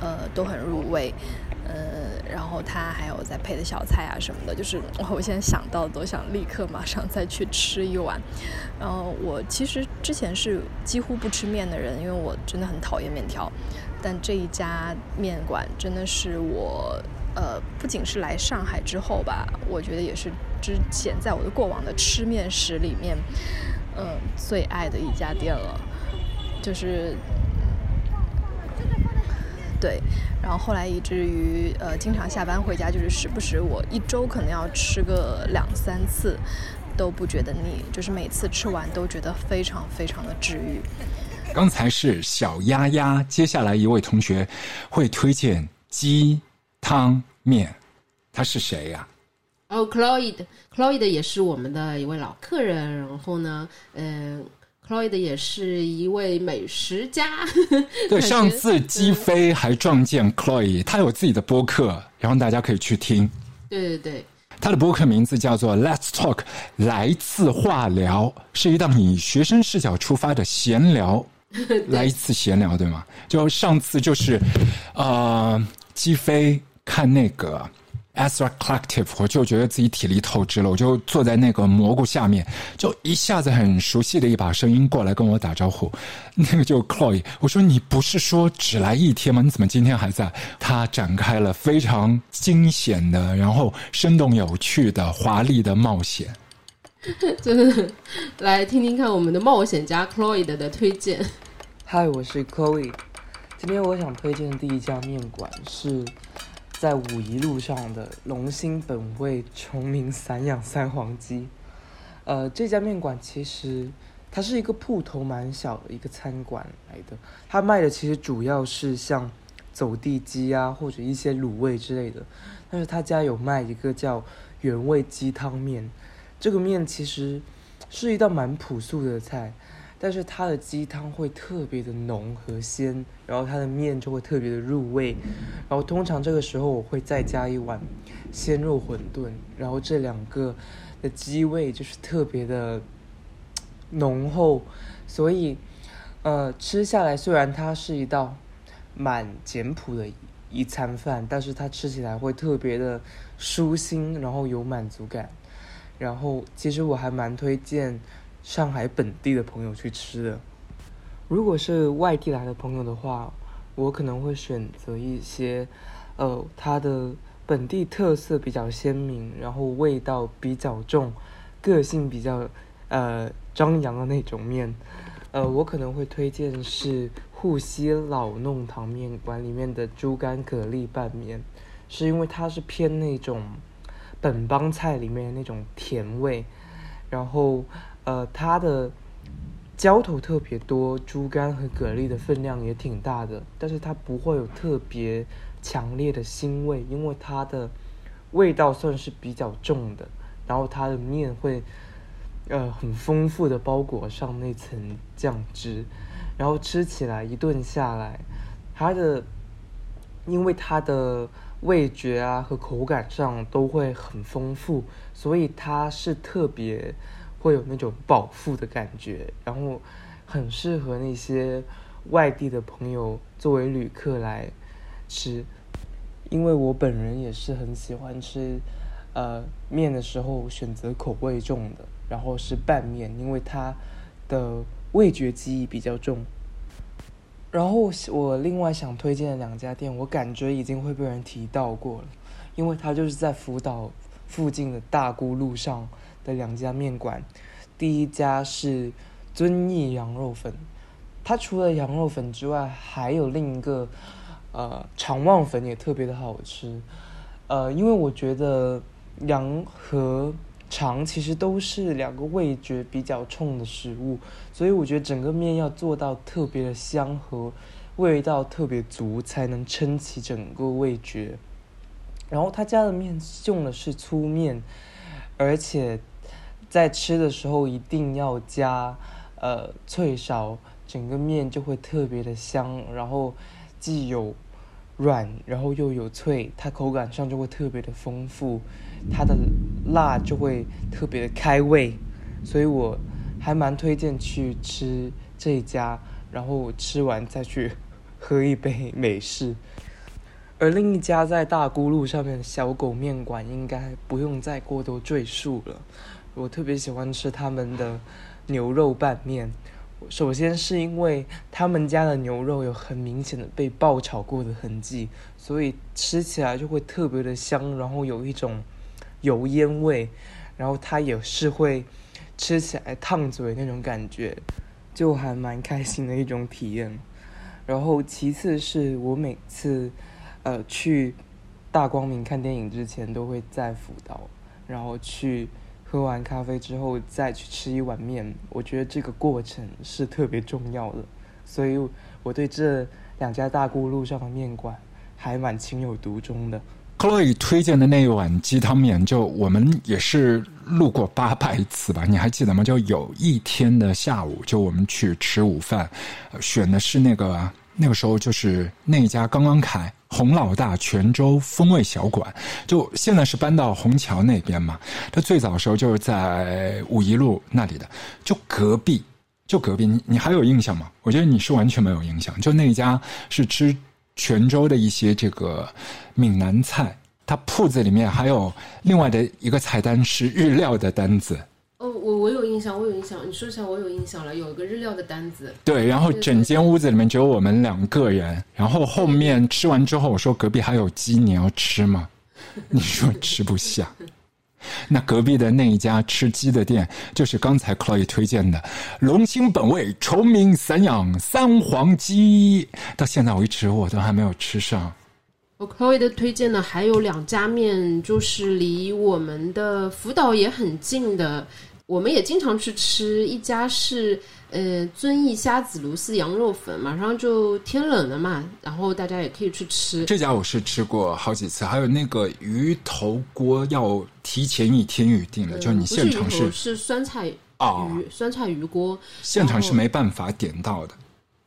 呃，都很入味。呃，然后它还有再配的小菜啊什么的，就是 <laughs> 我现在想到都想立刻马上再去吃一碗。然后我其实之前是几乎不吃面的人，因为我真的很讨厌面条。但这一家面馆真的是我呃，不仅是来上海之后吧，我觉得也是之前在我的过往的吃面史里面，呃，最爱的一家店了，就是。对，然后后来以至于呃，经常下班回家，就是时不时我一周可能要吃个两三次，都不觉得腻，就是每次吃完都觉得非常非常的治愈。刚才是小丫丫，接下来一位同学会推荐鸡汤面，他是谁呀、哦，Chloe，Chloe 的也是我们的一位老客人，然后呢，嗯、c h l o e 的也是一位美食家。对，上次鸡飞还撞见 Chloe，他有自己的播客，然后大家可以去听。对对对，他的播客名字叫做 Let's Talk，来自化疗，是一档以学生视角出发的闲聊，<laughs> 来一次闲聊，对吗？就上次就是，呃，鸡飞看那个 Ezra Collective，我就觉得自己体力透支了，我就坐在那个蘑菇下面，就一下子很熟悉的一把声音过来跟我打招呼，<laughs> 那个就 Chloe，我说你不是说只来一天吗？你怎么今天还在？他展开了非常惊险的，然后生动有趣的、华丽的冒险。<laughs> 真的来听听看我们的冒险家 Chloe 的的推荐。嗨，我是 Chloe。今天我想推荐的第一家面馆是在武夷路上的龙兴本味崇明散养三黄鸡。呃，这家面馆其实它是一个铺头蛮小的一个餐馆来的，它卖的其实主要是像走地鸡啊或者一些卤味之类的，但是他家有卖一个叫原味鸡汤面，这个面其实是一道蛮朴素的菜。但是它的鸡汤会特别的浓和鲜，然后它的面就会特别的入味，然后通常这个时候我会再加一碗鲜肉馄饨，然后这两个的鸡味就是特别的浓厚，所以呃吃下来虽然它是一道蛮简朴的一餐饭，但是它吃起来会特别的舒心，然后有满足感，然后其实我还蛮推荐。上海本地的朋友去吃的。如果是外地来的朋友的话，我可能会选择一些，呃，它的本地特色比较鲜明，然后味道比较重，个性比较呃张扬的那种面。呃，我可能会推荐是沪西老弄堂面馆里面的猪肝蛤蜊拌面，是因为它是偏那种本帮菜里面的那种甜味，然后。呃，它的浇头特别多，猪肝和蛤蜊的分量也挺大的，但是它不会有特别强烈的腥味，因为它的味道算是比较重的，然后它的面会呃很丰富的包裹上那层酱汁，然后吃起来一顿下来，它的因为它的味觉啊和口感上都会很丰富，所以它是特别。会有那种饱腹的感觉，然后很适合那些外地的朋友作为旅客来吃，因为我本人也是很喜欢吃，呃面的时候选择口味重的，然后是拌面，因为它的味觉记忆比较重。然后我另外想推荐的两家店，我感觉已经会被人提到过了，因为它就是在福岛附近的大沽路上。的两家面馆，第一家是遵义羊肉粉，它除了羊肉粉之外，还有另一个呃肠旺粉也特别的好吃，呃，因为我觉得羊和肠其实都是两个味觉比较冲的食物，所以我觉得整个面要做到特别的香和味道特别足，才能撑起整个味觉。然后他家的面用的是粗面，而且。在吃的时候一定要加，呃，脆勺，整个面就会特别的香，然后既有软，然后又有脆，它口感上就会特别的丰富，它的辣就会特别的开胃，所以我还蛮推荐去吃这一家，然后吃完再去喝一杯美式。而另一家在大沽路上面的小狗面馆，应该不用再过多赘述了。我特别喜欢吃他们的牛肉拌面。首先是因为他们家的牛肉有很明显的被爆炒过的痕迹，所以吃起来就会特别的香，然后有一种油烟味，然后它也是会吃起来烫嘴那种感觉，就还蛮开心的一种体验。然后其次是我每次呃去大光明看电影之前，都会在辅导，然后去。喝完咖啡之后再去吃一碗面，我觉得这个过程是特别重要的，所以我对这两家大沽路上的面馆还蛮情有独钟的。克洛伊推荐的那一碗鸡汤面，就我们也是路过八百次吧，你还记得吗？就有一天的下午，就我们去吃午饭，选的是那个那个时候就是那一家刚刚开。洪老大泉州风味小馆，就现在是搬到虹桥那边嘛。他最早的时候就是在五一路那里的，就隔壁，就隔壁。你你还有印象吗？我觉得你是完全没有印象。就那一家是吃泉州的一些这个闽南菜，他铺子里面还有另外的一个菜单是日料的单子。哦，我我有印象，我有印象。你说起来，我有印象了，有一个日料的单子。对，然后整间屋子里面只有我们两个人。然后后面吃完之后，我说隔壁还有鸡，你要吃吗？<laughs> 你说吃不下。那隔壁的那一家吃鸡的店，就是刚才 Chloe 推荐的龙兴本味崇明散养三黄鸡。到现在为止，我都还没有吃上。我 Chloe 的推荐呢，还有两家面，就是离我们的福岛也很近的。我们也经常去吃一家是呃遵义虾子炉丝羊肉粉，马上就天冷了嘛，然后大家也可以去吃这家。我是吃过好几次，还有那个鱼头锅要提前一天预定的，就你现场是是酸菜鱼酸菜鱼锅，现场是没办法点到的。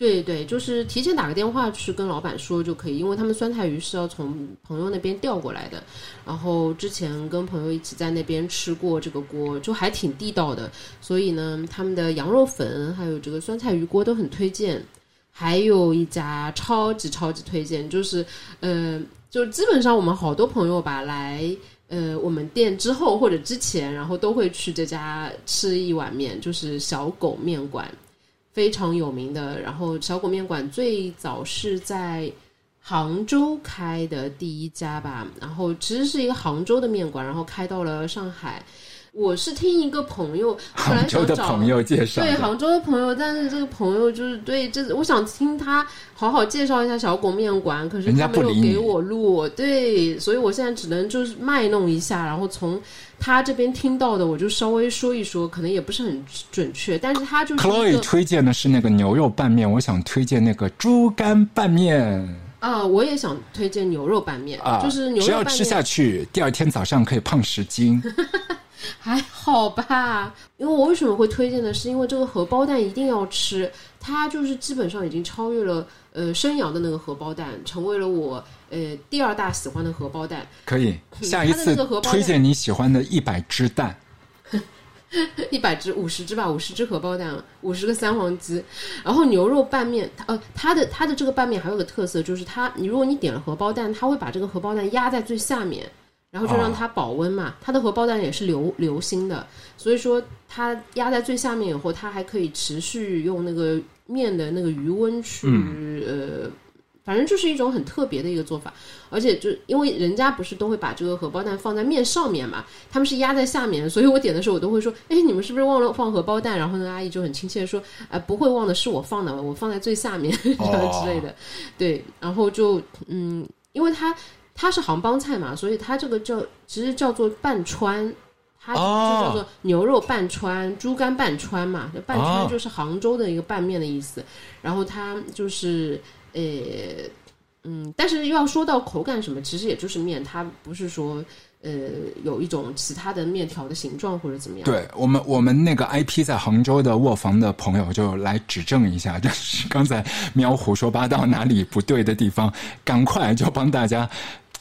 对对，就是提前打个电话去跟老板说就可以，因为他们酸菜鱼是要从朋友那边调过来的。然后之前跟朋友一起在那边吃过这个锅，就还挺地道的。所以呢，他们的羊肉粉还有这个酸菜鱼锅都很推荐。还有一家超级超级推荐，就是呃，就基本上我们好多朋友吧来呃我们店之后或者之前，然后都会去这家吃一碗面，就是小狗面馆。非常有名的，然后小狗面馆最早是在杭州开的第一家吧，然后其实是一个杭州的面馆，然后开到了上海。我是听一个朋友，<laughs> 杭州的朋友介绍，对杭州的朋友，但是这个朋友就是对这，我想听他好好介绍一下小狗面馆，可是他没有给我录，对，所以我现在只能就是卖弄一下，然后从他这边听到的，我就稍微说一说，可能也不是很准确，但是他就是 Chloe 推荐的是那个牛肉拌面，我想推荐那个猪肝拌面。啊，我也想推荐牛肉拌面啊，就是牛肉只要吃下去，第二天早上可以胖十斤。<laughs> <laughs> 还好吧，因为我为什么会推荐呢？是因为这个荷包蛋一定要吃，它就是基本上已经超越了呃生阳的那个荷包蛋，成为了我呃第二大喜欢的荷包蛋。可以，下一次推荐你喜欢的一百只蛋，<laughs> 一百只五十只吧，五十只荷包蛋，五十个三黄鸡，然后牛肉拌面，它呃它的它的这个拌面还有个特色，就是它你如果你点了荷包蛋，它会把这个荷包蛋压在最下面。然后就让它保温嘛，它的荷包蛋也是流流心的，所以说它压在最下面以后，它还可以持续用那个面的那个余温去呃，反正就是一种很特别的一个做法。而且就因为人家不是都会把这个荷包蛋放在面上面嘛，他们是压在下面，所以我点的时候我都会说，哎，你们是不是忘了放荷包蛋？然后那个阿姨就很亲切的说，哎，不会忘的，是我放的，我放在最下面 <laughs> 之类的。对，然后就嗯，因为它。它是杭帮菜嘛，所以它这个叫其实叫做半川，它就叫做牛肉半川、猪肝半川嘛。半川就是杭州的一个拌面的意思。然后它就是呃嗯，但是要说到口感什么，其实也就是面，它不是说呃有一种其他的面条的形状或者怎么样。对我们我们那个 IP 在杭州的卧房的朋友就来指正一下，就是刚才喵胡说八道哪里不对的地方，赶快就帮大家。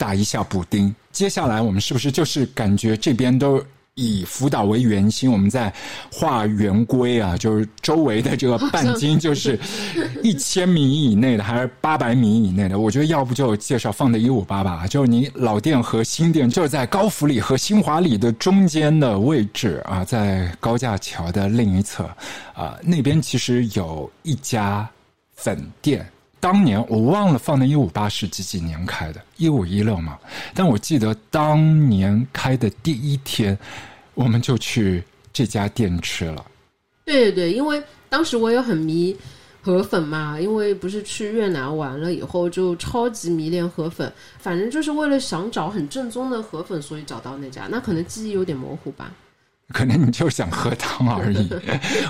打一下补丁，接下来我们是不是就是感觉这边都以福岛为圆心，我们在画圆规啊，就是周围的这个半径就是 <laughs> 一千米以内的，还是八百米以内的？我觉得要不就介绍放在一五八吧，就是你老店和新店就是在高福里和新华里的中间的位置啊，在高架桥的另一侧啊，那边其实有一家粉店。当年我忘了放在一五八是几几年开的，一五一六嘛。但我记得当年开的第一天，我们就去这家店吃了。对对对，因为当时我也很迷河粉嘛，因为不是去越南玩了以后就超级迷恋河粉，反正就是为了想找很正宗的河粉，所以找到那家。那可能记忆有点模糊吧。可能你就想喝汤 <laughs> 而已，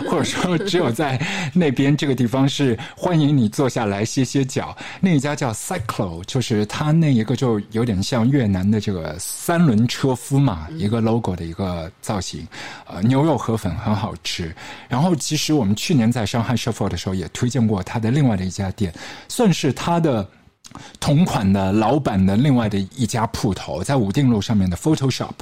或者说只有在那边这个地方是欢迎你坐下来歇歇脚。那一家叫 Cyclo，就是它那一个就有点像越南的这个三轮车夫嘛，一个 logo 的一个造型。呃，牛肉河粉很好吃。然后其实我们去年在上海的时候也推荐过它的另外的一家店，算是它的。同款的老板的另外的一家铺头，在武定路上面的 Photoshop，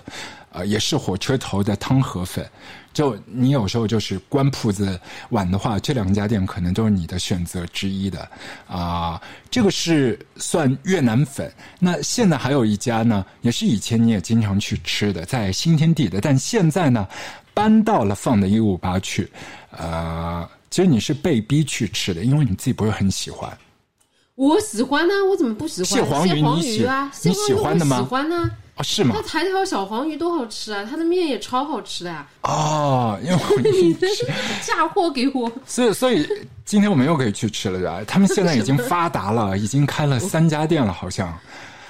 呃，也是火车头的汤河粉。就你有时候就是关铺子晚的话，这两家店可能都是你的选择之一的啊。这个是算越南粉。那现在还有一家呢，也是以前你也经常去吃的，在新天地的，但现在呢搬到了放的一五八去。呃，其实你是被逼去吃的，因为你自己不是很喜欢。我喜欢呢，我怎么不喜欢？蟹黄鱼你喜啊，你喜欢的吗？喜欢呢。哦，是吗？那台条小黄鱼多好吃啊，它的面也超好吃的呀。哦，因为我 <laughs> 你这是 <laughs> 嫁祸给我。所以，所以今天我们又可以去吃了，对吧？他们现在已经发达了，已经开了三家店了，好像。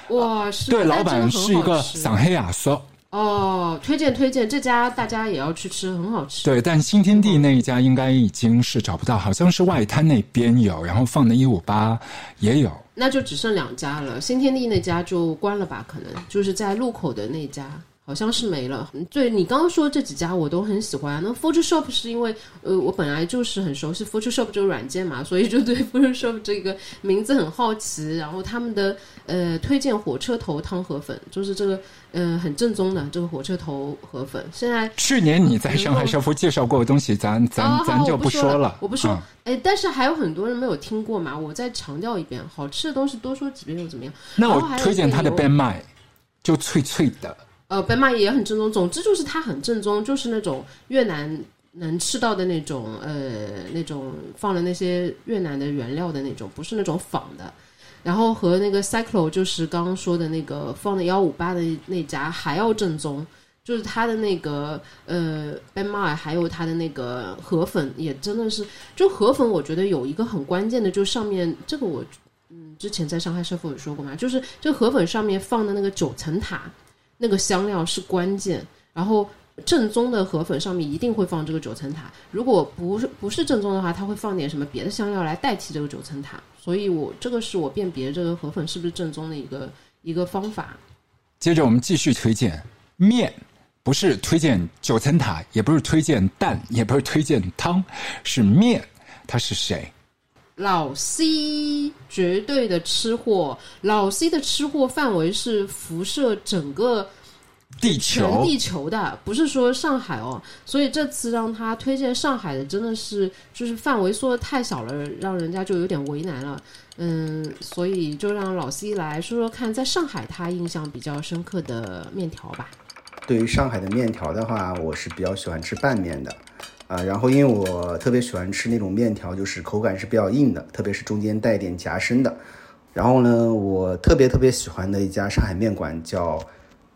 哇，是。对，老板是一个嗓黑亚说。哦，推荐推荐这家，大家也要去吃，很好吃。对，但新天地那一家应该已经是找不到，好像是外滩那边有，然后放的一五八也有。那就只剩两家了，新天地那家就关了吧？可能就是在路口的那家。好像是没了。对你刚刚说这几家我都很喜欢。那 Photoshop 是因为呃我本来就是很熟悉 Photoshop 这个软件嘛，<laughs> 所以就对 Photoshop 这个名字很好奇。然后他们的呃推荐火车头汤河粉，就是这个呃很正宗的这个火车头河粉。现在去年你在上海校服介绍过的东西，咱咱咱就不说了，我不说。哎，但是还有很多人没有听过嘛，我再强调一遍，好吃的东西多说几遍又怎么样？那我推荐他的 Ben 麦，就脆脆的。呃，白马也很正宗。总之就是它很正宗，就是那种越南能吃到的那种，呃，那种放了那些越南的原料的那种，不是那种仿的。然后和那个 Cyclo 就是刚刚说的那个放的幺五八的那家还要正宗，就是它的那个呃白马还有它的那个河粉也真的是，就河粉我觉得有一个很关键的，就上面这个我嗯之前在上海师傅有说过嘛，就是这河粉上面放的那个九层塔。那个香料是关键，然后正宗的河粉上面一定会放这个九层塔。如果不是不是正宗的话，它会放点什么别的香料来代替这个九层塔。所以我这个是我辨别这个河粉是不是正宗的一个一个方法。接着我们继续推荐面，不是推荐九层塔，也不是推荐蛋，也不是推荐汤，是面。它是谁？老 C 绝对的吃货，老 C 的吃货范围是辐射整个地球，全地球的，不是说上海哦。所以这次让他推荐上海的，真的是就是范围缩的太小了，让人家就有点为难了。嗯，所以就让老 C 来说说看，在上海他印象比较深刻的面条吧。对于上海的面条的话，我是比较喜欢吃拌面的。啊，然后因为我特别喜欢吃那种面条，就是口感是比较硬的，特别是中间带点夹生的。然后呢，我特别特别喜欢的一家上海面馆叫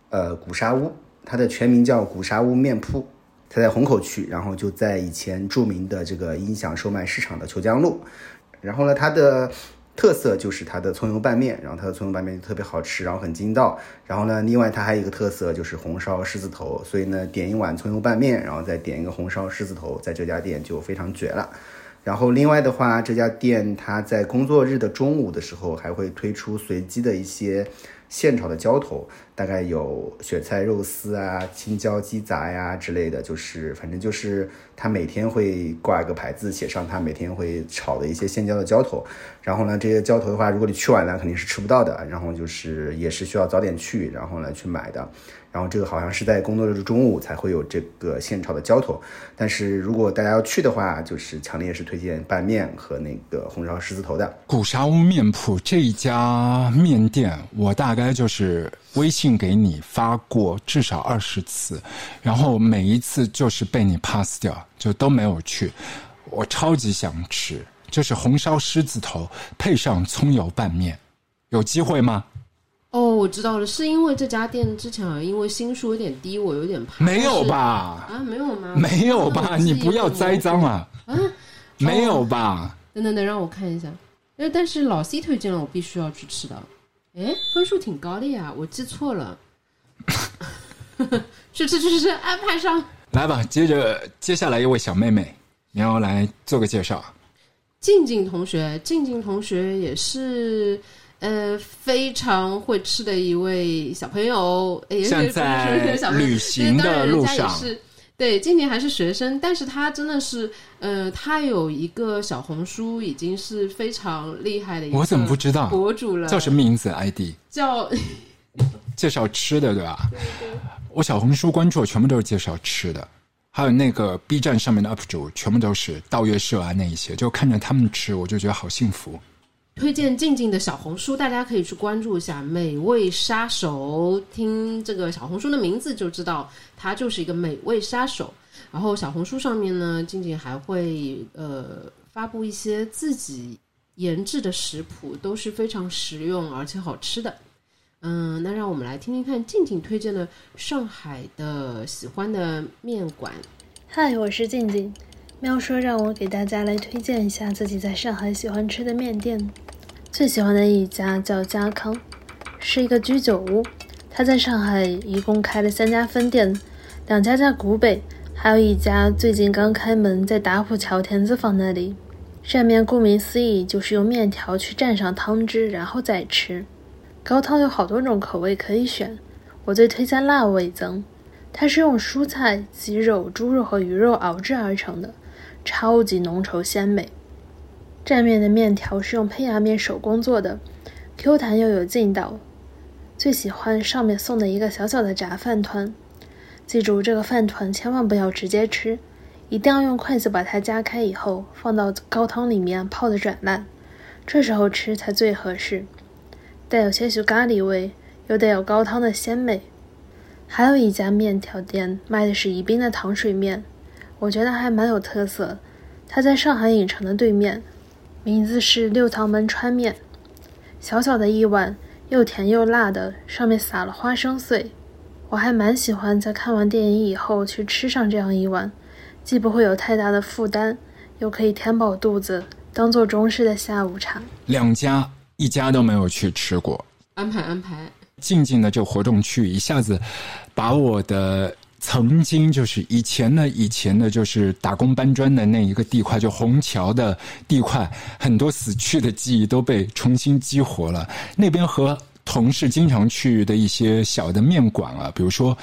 呃古沙屋，它的全名叫古沙屋面铺，它在虹口区，然后就在以前著名的这个音响售卖市场的虬江路。然后呢，它的特色就是它的葱油拌面，然后它的葱油拌面就特别好吃，然后很筋道。然后呢，另外它还有一个特色就是红烧狮子头，所以呢，点一碗葱油拌面，然后再点一个红烧狮子头，在这家店就非常绝了。然后另外的话，这家店它在工作日的中午的时候还会推出随机的一些现炒的浇头，大概有雪菜肉丝啊、青椒鸡杂呀之类的，就是反正就是他每天会挂一个牌子，写上他每天会炒的一些现浇的浇头。然后呢，这些浇头的话，如果你去晚了，肯定是吃不到的。然后就是也是需要早点去，然后呢去买的。然后这个好像是在工作日的中午才会有这个现炒的浇头，但是如果大家要去的话，就是强烈是推荐拌面和那个红烧狮子头的。古沙屋面铺这一家面店，我大概就是微信给你发过至少二十次，然后每一次就是被你 pass 掉，就都没有去。我超级想吃，就是红烧狮子头配上葱油拌面，有机会吗？哦，我知道了，是因为这家店之前好像因为星数有点低，我有点怕。没有吧？啊，没有吗？没有吧？你不要栽赃啊！啊！没有吧？等等等，让我看一下。哎，但是老 C 推荐了，我必须要去吃的。哎，分数挺高的呀，我记错了。去吃去吃吃，安排上。来吧，接着接下来一位小妹妹，你要来做个介绍。静静同学，静静同学也是呃非常会吃的一位小朋友，也是旅行的路上对当然人家也是对，静静还是学生，但是他真的是呃，他有一个小红书，已经是非常厉害的一个我怎么不知道博主了？叫什么名字？ID 叫 <laughs> 介绍吃的，对吧？我小红书关注的全部都是介绍吃的，还有那个 B 站上面的 UP 主，全部都是道月社啊那一些，就看着他们吃，我就觉得好幸福。推荐静静的小红书，大家可以去关注一下“美味杀手”。听这个小红书的名字就知道，它就是一个美味杀手。然后小红书上面呢，静静还会呃发布一些自己研制的食谱，都是非常实用而且好吃的。嗯，那让我们来听听看静静推荐的上海的喜欢的面馆。嗨，我是静静。喵说让我给大家来推荐一下自己在上海喜欢吃的面店。最喜欢的一家叫家康，是一个居酒屋。它在上海一共开了三家分店，两家在古北，还有一家最近刚开门在打浦桥田子坊那里。蘸面顾名思义就是用面条去蘸上汤汁，然后再吃。高汤有好多种口味可以选，我最推荐辣味增，它是用蔬菜、鸡肉、猪肉和鱼肉熬制而成的。超级浓稠鲜美。蘸面的面条是用胚芽面手工做的，Q 弹又有劲道。最喜欢上面送的一个小小的炸饭团，记住这个饭团千万不要直接吃，一定要用筷子把它夹开以后放到高汤里面泡的软烂，这时候吃才最合适。带有些许咖喱味，又带有高汤的鲜美。还有一家面条店卖的是宜宾的糖水面。我觉得还蛮有特色，它在上海影城的对面，名字是六堂门川面，小小的一碗，又甜又辣的，上面撒了花生碎。我还蛮喜欢在看完电影以后去吃上这样一碗，既不会有太大的负担，又可以填饱肚子，当做中式的下午茶。两家，一家都没有去吃过。安排安排，静静的这活动区一下子把我的。曾经就是以前呢，以前呢就是打工搬砖的那一个地块，就虹桥的地块，很多死去的记忆都被重新激活了。那边和同事经常去的一些小的面馆啊，比如说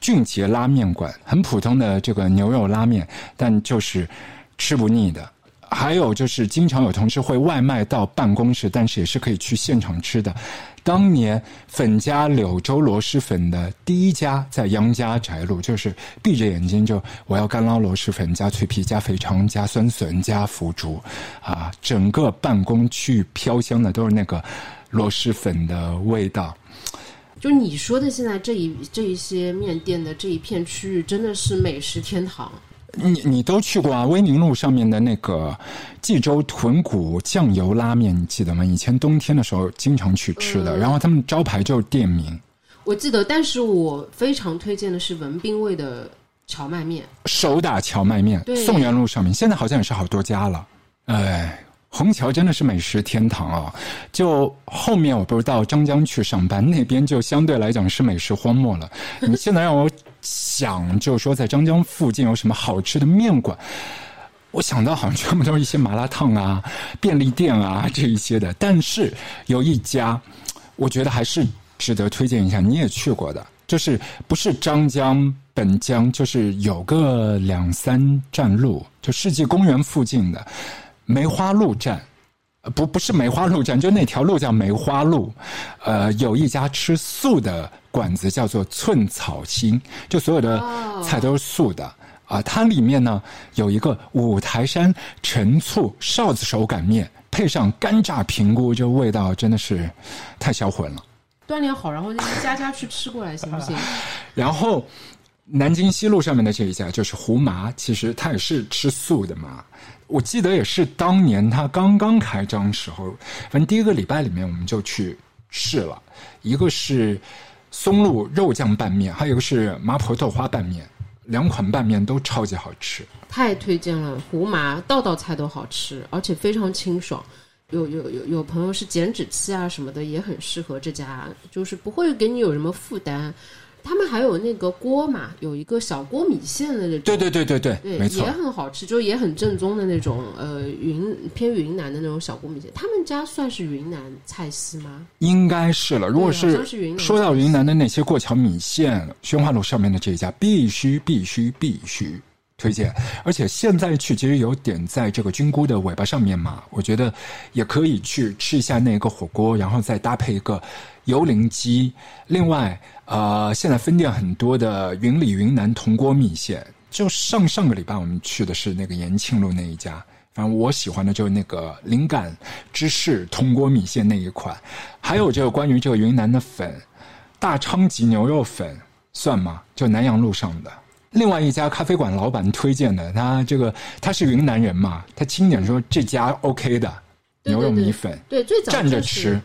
俊杰拉面馆，很普通的这个牛肉拉面，但就是吃不腻的。还有就是经常有同事会外卖到办公室，但是也是可以去现场吃的。当年粉家柳州螺蛳粉的第一家在杨家宅路，就是闭着眼睛就我要干捞螺蛳粉，加脆皮，加肥肠，加酸笋，加腐竹，啊，整个办公区域飘香的都是那个螺蛳粉的味道。就你说的，现在这一这一些面店的这一片区域，真的是美食天堂。你你都去过啊？威宁路上面的那个济州豚骨酱油拉面，你记得吗？以前冬天的时候经常去吃的，嗯然后他们招牌就是店名。我记得，但是我非常推荐的是文斌味的荞麦面。手打荞麦面对，宋元路上面现在好像也是好多家了。哎，虹桥真的是美食天堂啊！就后面我不是到张江去上班，那边就相对来讲是美食荒漠了。<laughs> 你现在让我想，就是说在张江附近有什么好吃的面馆，我想到好像全部都是一些麻辣烫啊、<laughs> 便利店啊 <laughs> 这一些的。但是有一家，我觉得还是值得推荐一下，你也去过的，就是不是张江本江，就是有个两三站路，就世纪公园附近的梅花鹿站。呃不，不是梅花鹿站，就那条路叫梅花路。呃，有一家吃素的馆子，叫做寸草心，就所有的菜都是素的。啊，它里面呢有一个五台山陈醋哨子手擀面，配上干炸平菇，这味道真的是太销魂了。锻炼好，然后一家家去吃过来，行不行？<laughs> 然后南京西路上面的这一家就是胡麻，其实它也是吃素的嘛。我记得也是当年它刚刚开张时候，反正第一个礼拜里面我们就去试了，一个是松露肉酱拌面，还有一个是麻婆豆花拌面，两款拌面都超级好吃。太推荐了，胡麻道道菜都好吃，而且非常清爽。有有有有朋友是减脂期啊什么的，也很适合这家，就是不会给你有什么负担。他们还有那个锅嘛，有一个小锅米线的那种，对对对对对，对，没错也。很好吃，就也很正宗的那种，呃，云偏云南的那种小锅米线。他们家算是云南菜系吗？应该是了。如果是说到云南的那些过桥米线，宣化路上面的这一家，必须必须必须推荐。而且现在去其实有点在这个菌菇的尾巴上面嘛，我觉得也可以去吃一下那个火锅，然后再搭配一个油淋鸡。另外，呃，现在分店很多的云里云南铜锅米线，就上上个礼拜我们去的是那个延庆路那一家。反正我喜欢的就是那个灵感芝士铜锅米线那一款，还有这个关于这个云南的粉，大昌吉牛肉粉算吗？就南阳路上的。另外一家咖啡馆老板推荐的，他这个他是云南人嘛，他亲点说这家 OK 的牛肉米粉，对，最早蘸着就是吃。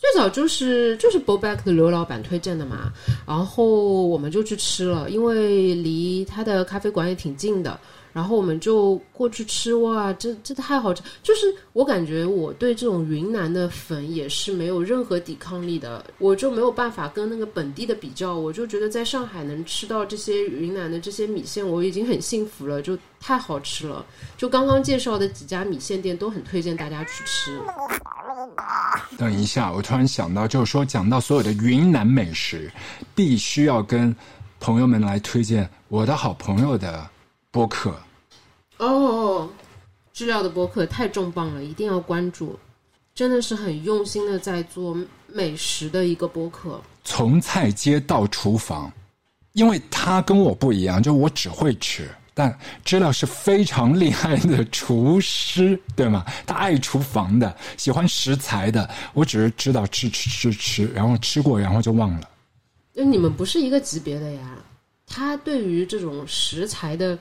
最早就是就是 Bowback 的刘老板推荐的嘛，然后我们就去吃了，因为离他的咖啡馆也挺近的，然后我们就过去吃，哇，这这太好吃！就是我感觉我对这种云南的粉也是没有任何抵抗力的，我就没有办法跟那个本地的比较，我就觉得在上海能吃到这些云南的这些米线，我已经很幸福了，就太好吃了。就刚刚介绍的几家米线店都很推荐大家去吃。等一下，我突然想到，就是说讲到所有的云南美食，必须要跟朋友们来推荐我的好朋友的播客。哦哦，知了的播客太重磅了，一定要关注，真的是很用心的在做美食的一个播客。从菜街到厨房，因为他跟我不一样，就我只会吃，但知了是非常厉害的厨师，对吗？<laughs> 他爱厨房的，喜欢食材的，我只是知道吃吃吃吃，然后吃过，然后就忘了。那你们不是一个级别的呀。他对于这种食材的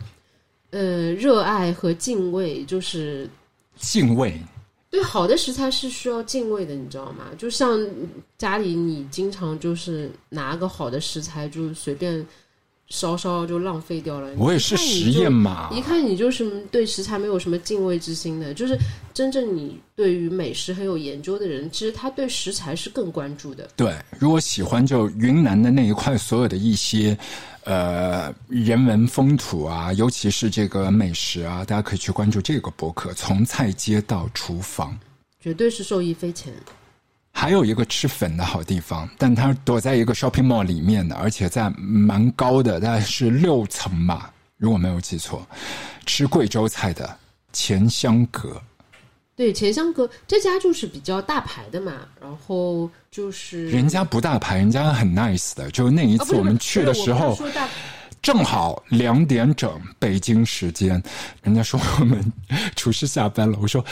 呃热爱和敬畏，就是敬畏，对好的食材是需要敬畏的，你知道吗？就像家里你经常就是拿个好的食材就随便烧烧就浪费掉了。我也是实验嘛一看你就是对食材没有什么敬畏之心的。就是真正你对于美食很有研究的人，其实他对食材是更关注的。对，如果喜欢就云南的那一块所有的一些呃人文风土啊，尤其是这个美食啊，大家可以去关注这个博客，从菜街到厨房。绝对是受益匪浅。还有一个吃粉的好地方，但它躲在一个 shopping mall 里面的，而且在蛮高的，大概是六层吧，如果没有记错。吃贵州菜的钱香阁，对，钱香阁这家就是比较大牌的嘛，然后就是人家不大牌，人家很 nice 的。就那一次我们去的时候，正好两点整北京时间，人家说我们 <laughs> 厨师下班了，我说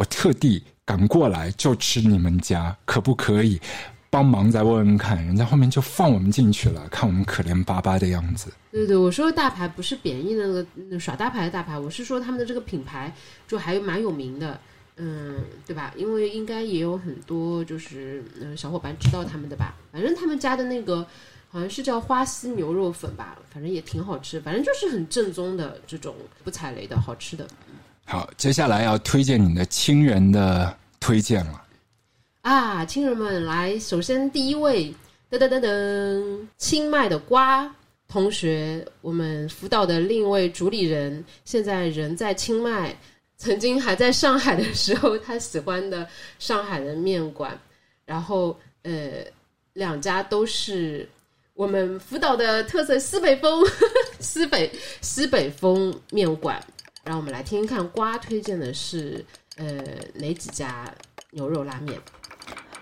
我特地赶过来就吃你们家，可不可以帮忙再问问看？人家后面就放我们进去了，看我们可怜巴巴的样子。对对，我说的大牌不是贬义的那个耍大牌的大牌，我是说他们的这个品牌就还蛮有名的，嗯，对吧？因为应该也有很多就是嗯、小伙伴知道他们的吧，反正他们家的那个好像是叫花溪牛肉粉吧，反正也挺好吃，反正就是很正宗的这种不踩雷的好吃的好，接下来要推荐你的亲人的推荐了。啊！亲人们来，首先第一位，噔噔噔噔，清迈的瓜。同学，我们辅导的另一位主理人，现在人在清迈，曾经还在上海的时候，他喜欢的上海的面馆，然后呃，两家都是我们福岛的特色西北风 <laughs> 西北西北风面馆。让我们来听听看，瓜推荐的是呃哪几家牛肉拉面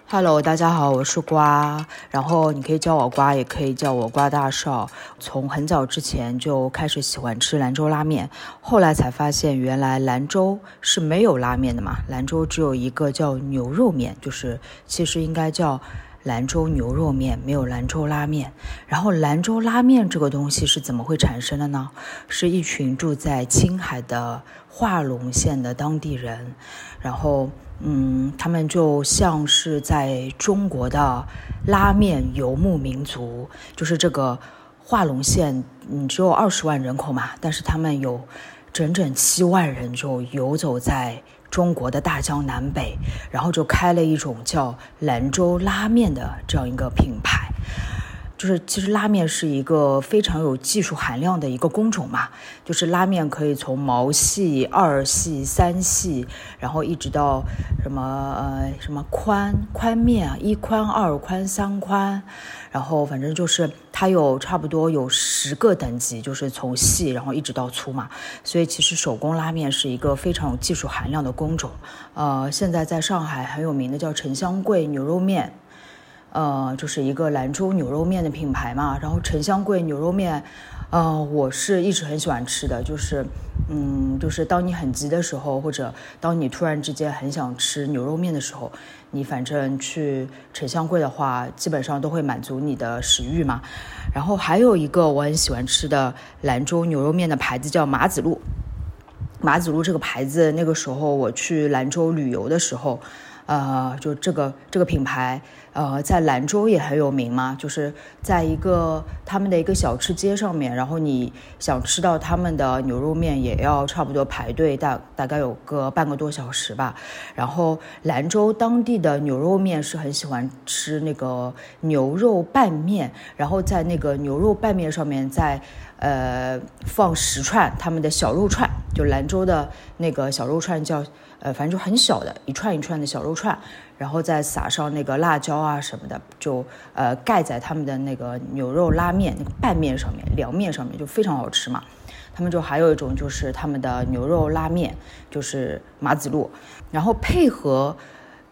？Hello，大家好，我是瓜，然后你可以叫我瓜，也可以叫我瓜大少。从很早之前就开始喜欢吃兰州拉面，后来才发现原来兰州是没有拉面的嘛，兰州只有一个叫牛肉面，就是其实应该叫兰州牛肉面，没有兰州拉面。然后兰州拉面这个东西是怎么会产生的呢？是一群住在青海的化隆县的当地人，然后。嗯，他们就像是在中国的拉面游牧民族，就是这个化隆县，嗯，只有二十万人口嘛，但是他们有整整七万人就游走在中国的大江南北，然后就开了一种叫兰州拉面的这样一个品牌。就是其实拉面是一个非常有技术含量的一个工种嘛，就是拉面可以从毛细、二细、三细，然后一直到什么呃什么宽宽面，一宽、二宽、三宽，然后反正就是它有差不多有十个等级，就是从细然后一直到粗嘛，所以其实手工拉面是一个非常有技术含量的工种。呃，现在在上海很有名的叫陈香贵牛肉面。呃，就是一个兰州牛肉面的品牌嘛。然后陈香桂牛肉面，呃，我是一直很喜欢吃的，就是，嗯，就是当你很急的时候，或者当你突然之间很想吃牛肉面的时候，你反正去陈香桂的话，基本上都会满足你的食欲嘛。然后还有一个我很喜欢吃的兰州牛肉面的牌子叫马子路。马子路这个牌子，那个时候我去兰州旅游的时候，呃，就这个这个品牌，呃，在兰州也很有名嘛，就是在一个他们的一个小吃街上面，然后你想吃到他们的牛肉面，也要差不多排队大大概有个半个多小时吧。然后兰州当地的牛肉面是很喜欢吃那个牛肉拌面，然后在那个牛肉拌面上面再。呃，放十串他们的小肉串，就兰州的那个小肉串叫呃，反正就很小的一串一串的小肉串，然后再撒上那个辣椒啊什么的，就呃盖在他们的那个牛肉拉面那个拌面上面、凉面上面，就非常好吃嘛。他们就还有一种就是他们的牛肉拉面，就是马子路，然后配合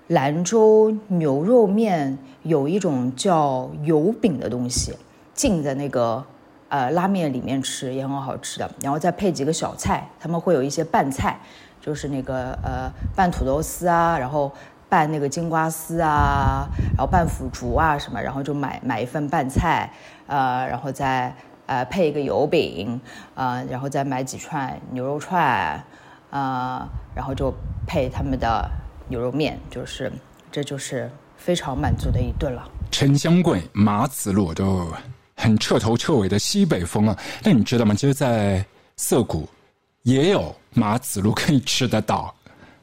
兰州牛肉面有一种叫油饼的东西，浸在那个。呃，拉面里面吃也很好吃的，然后再配几个小菜，他们会有一些拌菜，就是那个呃拌土豆丝啊，然后拌那个金瓜丝啊，然后拌腐竹啊什么，然后就买买一份拌菜，呃，然后再呃配一个油饼，呃，然后再买几串牛肉串，呃，然后就配他们的牛肉面，就是这就是非常满足的一顿了。陈香贵、马子路都。很彻头彻尾的西北风啊！那你知道吗？其实，在涩谷也有马子路可以吃得到。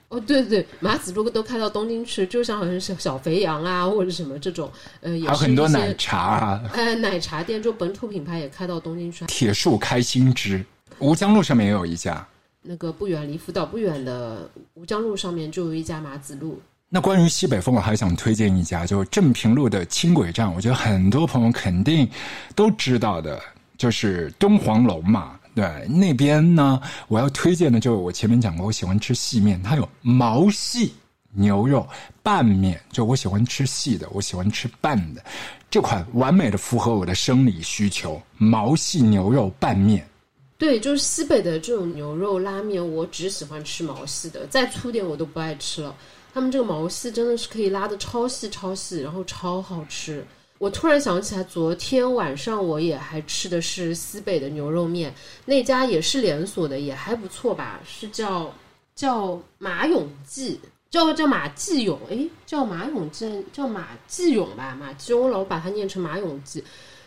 哦，对对，马子路都开到东京去，就像好像是小肥羊啊，或者什么这种，呃，还有很多奶茶啊，呃，奶茶店就本土品牌也开到东京去。铁树开心枝，吴江路上面也有一家。那个不远离福岛不远的吴江路上面就有一家马子路。那关于西北风，我还想推荐一家，就正平路的轻轨站，我觉得很多朋友肯定都知道的，就是敦煌楼嘛。对，那边呢，我要推荐的就是我前面讲过，我喜欢吃细面，它有毛细牛肉拌面，就我喜欢吃细的，我喜欢吃拌的，这款完美的符合我的生理需求，毛细牛肉拌面。对，就是西北的这种牛肉拉面，我只喜欢吃毛细的，再粗点我都不爱吃了。他们这个毛细真的是可以拉的超细超细，然后超好吃。我突然想起来，昨天晚上我也还吃的是西北的牛肉面，那家也是连锁的，也还不错吧？是叫叫马永记，叫叫马继勇，诶，叫马永记，叫马继勇吧？马继勇，我老把它念成马永记。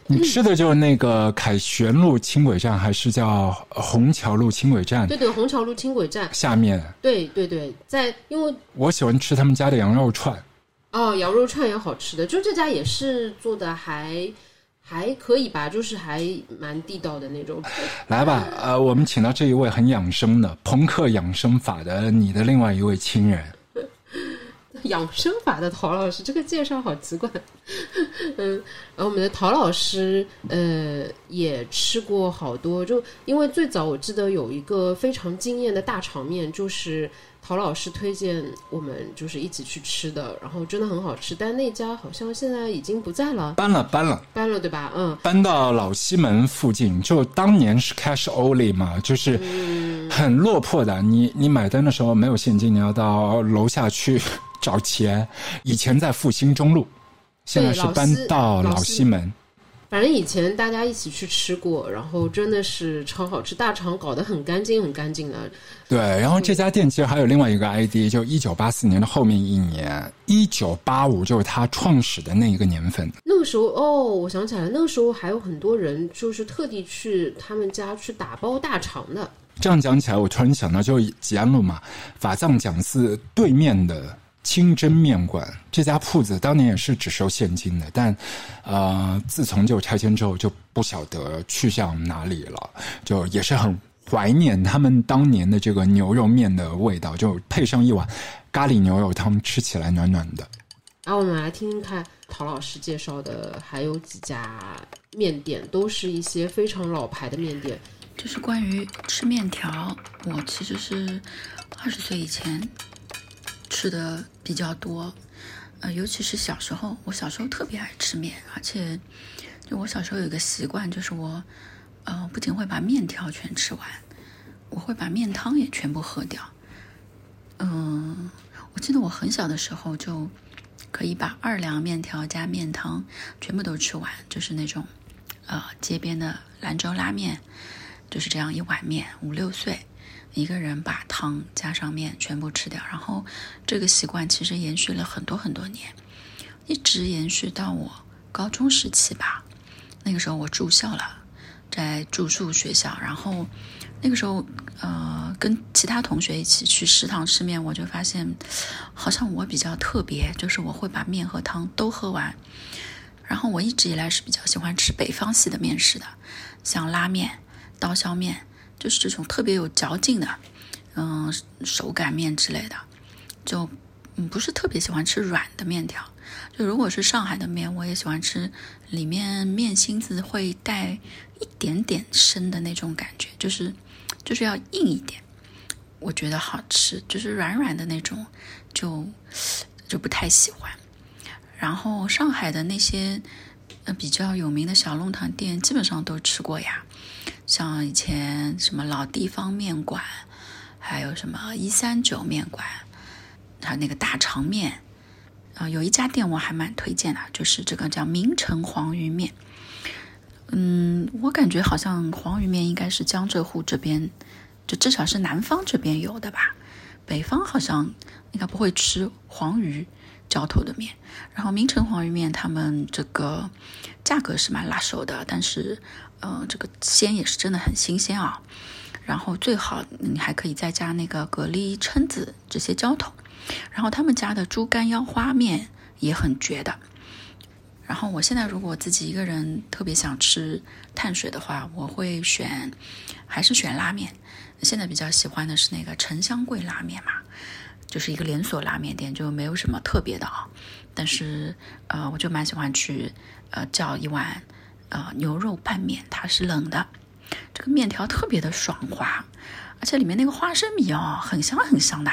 你吃的就是那个凯旋路轻轨站，还是叫虹桥路轻轨站？对对，虹桥路轻轨站下面。对对对，在因为我喜欢吃他们家的羊肉串。哦，羊肉串也好吃的，就这家也是做的还还可以吧，就是还蛮地道的那种。<laughs> 来吧，呃，我们请到这一位很养生的朋克养生法的你的另外一位亲人。<laughs> 养生法的陶老师，这个介绍好奇怪。<laughs> 嗯，然后我们的陶老师，呃，也吃过好多，就因为最早我记得有一个非常惊艳的大场面，就是陶老师推荐我们就是一起去吃的，然后真的很好吃，但那家好像现在已经不在了，搬了搬了。搬了对吧？嗯，搬到老西门附近，就当年是 cash only 嘛，就是很落魄的。你你买单的时候没有现金，你要到楼下去 <laughs> 找钱。以前在复兴中路，现在是搬到老西门。反正以前大家一起去吃过，然后真的是超好吃，大肠搞得很干净很干净的。对，然后这家店其实还有另外一个 ID，就一九八四年的后面一年，一九八五就是他创始的那一个年份。那个时候哦，我想起来了，那个时候还有很多人就是特地去他们家去打包大肠的。这样讲起来，我突然想到，就吉安路嘛，法藏讲寺对面的清真面馆这家铺子，当年也是只收现金的，但呃，自从就拆迁之后，就不晓得去向哪里了，就也是很怀念他们当年的这个牛肉面的味道，就配上一碗咖喱牛肉汤，吃起来暖暖的。然后我们来听听看陶老师介绍的，还有几家面店，都是一些非常老牌的面店。就是关于吃面条，我其实是二十岁以前吃的比较多，呃，尤其是小时候，我小时候特别爱吃面，而且就我小时候有一个习惯，就是我呃不仅会把面条全吃完，我会把面汤也全部喝掉。嗯，我记得我很小的时候就可以把二两面条加面汤全部都吃完，就是那种呃街边的兰州拉面。就是这样一碗面，五六岁，一个人把汤加上面全部吃掉，然后这个习惯其实延续了很多很多年，一直延续到我高中时期吧。那个时候我住校了，在住宿学校，然后那个时候呃跟其他同学一起去食堂吃面，我就发现好像我比较特别，就是我会把面和汤都喝完。然后我一直以来是比较喜欢吃北方系的面食的，像拉面。刀削面就是这种特别有嚼劲的，嗯，手擀面之类的，就嗯不是特别喜欢吃软的面条。就如果是上海的面，我也喜欢吃里面面芯子会带一点点生的那种感觉，就是就是要硬一点，我觉得好吃。就是软软的那种，就就不太喜欢。然后上海的那些呃比较有名的小弄堂店，基本上都吃过呀。像以前什么老地方面馆，还有什么一三九面馆，还有那个大肠面，啊，有一家店我还蛮推荐的，就是这个叫名城黄鱼面。嗯，我感觉好像黄鱼面应该是江浙沪这边，就至少是南方这边有的吧，北方好像应该不会吃黄鱼浇头的面。然后名城黄鱼面他们这个价格是蛮拉手的，但是。嗯，这个鲜也是真的很新鲜啊，然后最好你还可以再加那个蛤蜊、蛏子这些浇头，然后他们家的猪肝腰花面也很绝的。然后我现在如果自己一个人特别想吃碳水的话，我会选还是选拉面。现在比较喜欢的是那个沉香桂拉面嘛，就是一个连锁拉面店，就没有什么特别的啊。但是呃，我就蛮喜欢去呃叫一碗。呃，牛肉拌面它是冷的，这个面条特别的爽滑，而且里面那个花生米哦，很香很香的，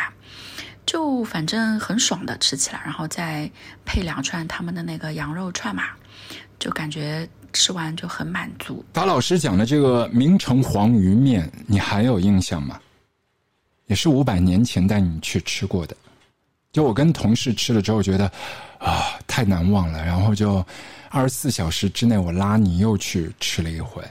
就反正很爽的吃起来，然后再配两串他们的那个羊肉串嘛，就感觉吃完就很满足。把老师讲的这个名城黄鱼面，你还有印象吗？也是五百年前带你去吃过的，就我跟同事吃了之后觉得啊太难忘了，然后就。二十四小时之内，我拉你又去吃了一回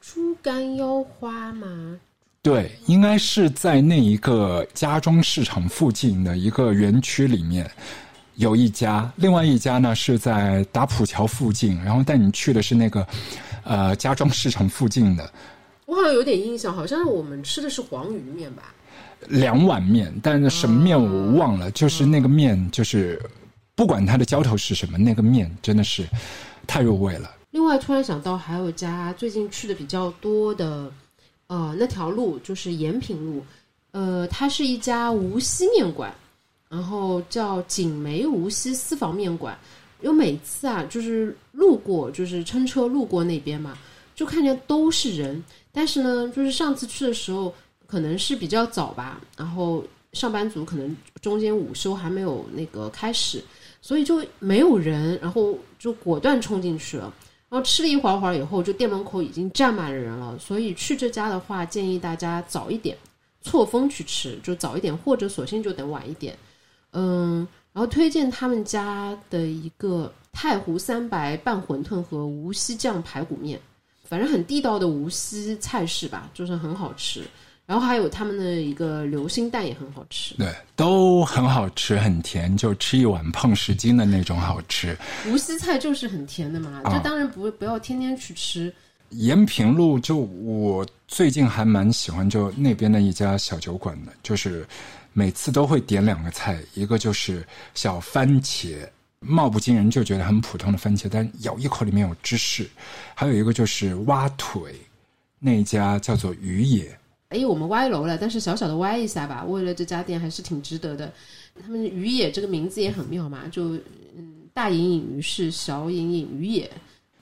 猪肝腰花吗？对，应该是在那一个家装市场附近的一个园区里面有一家，另外一家呢是在打浦桥附近。然后带你去的是那个呃家装市场附近的。我好像有点印象，好像我们吃的是黄鱼面吧？两碗面，但是什么面我忘了，就是那个面就是。不管它的浇头是什么，那个面真的是太入味了。另外，突然想到还有一家最近去的比较多的，呃，那条路就是延平路，呃，它是一家无锡面馆，然后叫锦梅无锡私房面馆。有每次啊，就是路过，就是乘车路过那边嘛，就看见都是人。但是呢，就是上次去的时候，可能是比较早吧，然后上班族可能中间午休还没有那个开始，所以就没有人，然后就果断冲进去了。然后吃了一会儿会儿以后，就店门口已经站满了人了。所以去这家的话，建议大家早一点错峰去吃，就早一点，或者索性就等晚一点。嗯。然后推荐他们家的一个太湖三白拌馄饨和无锡酱排骨面，反正很地道的无锡菜式吧，就是很好吃。然后还有他们的一个流心蛋也很好吃，对，都很好吃，很甜，就吃一碗胖十斤的那种好吃。无锡菜就是很甜的嘛，这当然不不要天天去吃。延平路就我最近还蛮喜欢，就那边的一家小酒馆的，就是。每次都会点两个菜，一个就是小番茄，貌不惊人，就觉得很普通的番茄，但咬一口里面有芝士；还有一个就是蛙腿，那家叫做鱼野。哎，我们歪楼了，但是小小的歪一下吧，为了这家店还是挺值得的。他们鱼野这个名字也很妙嘛，就嗯，大隐隐于市，小隐隐于野。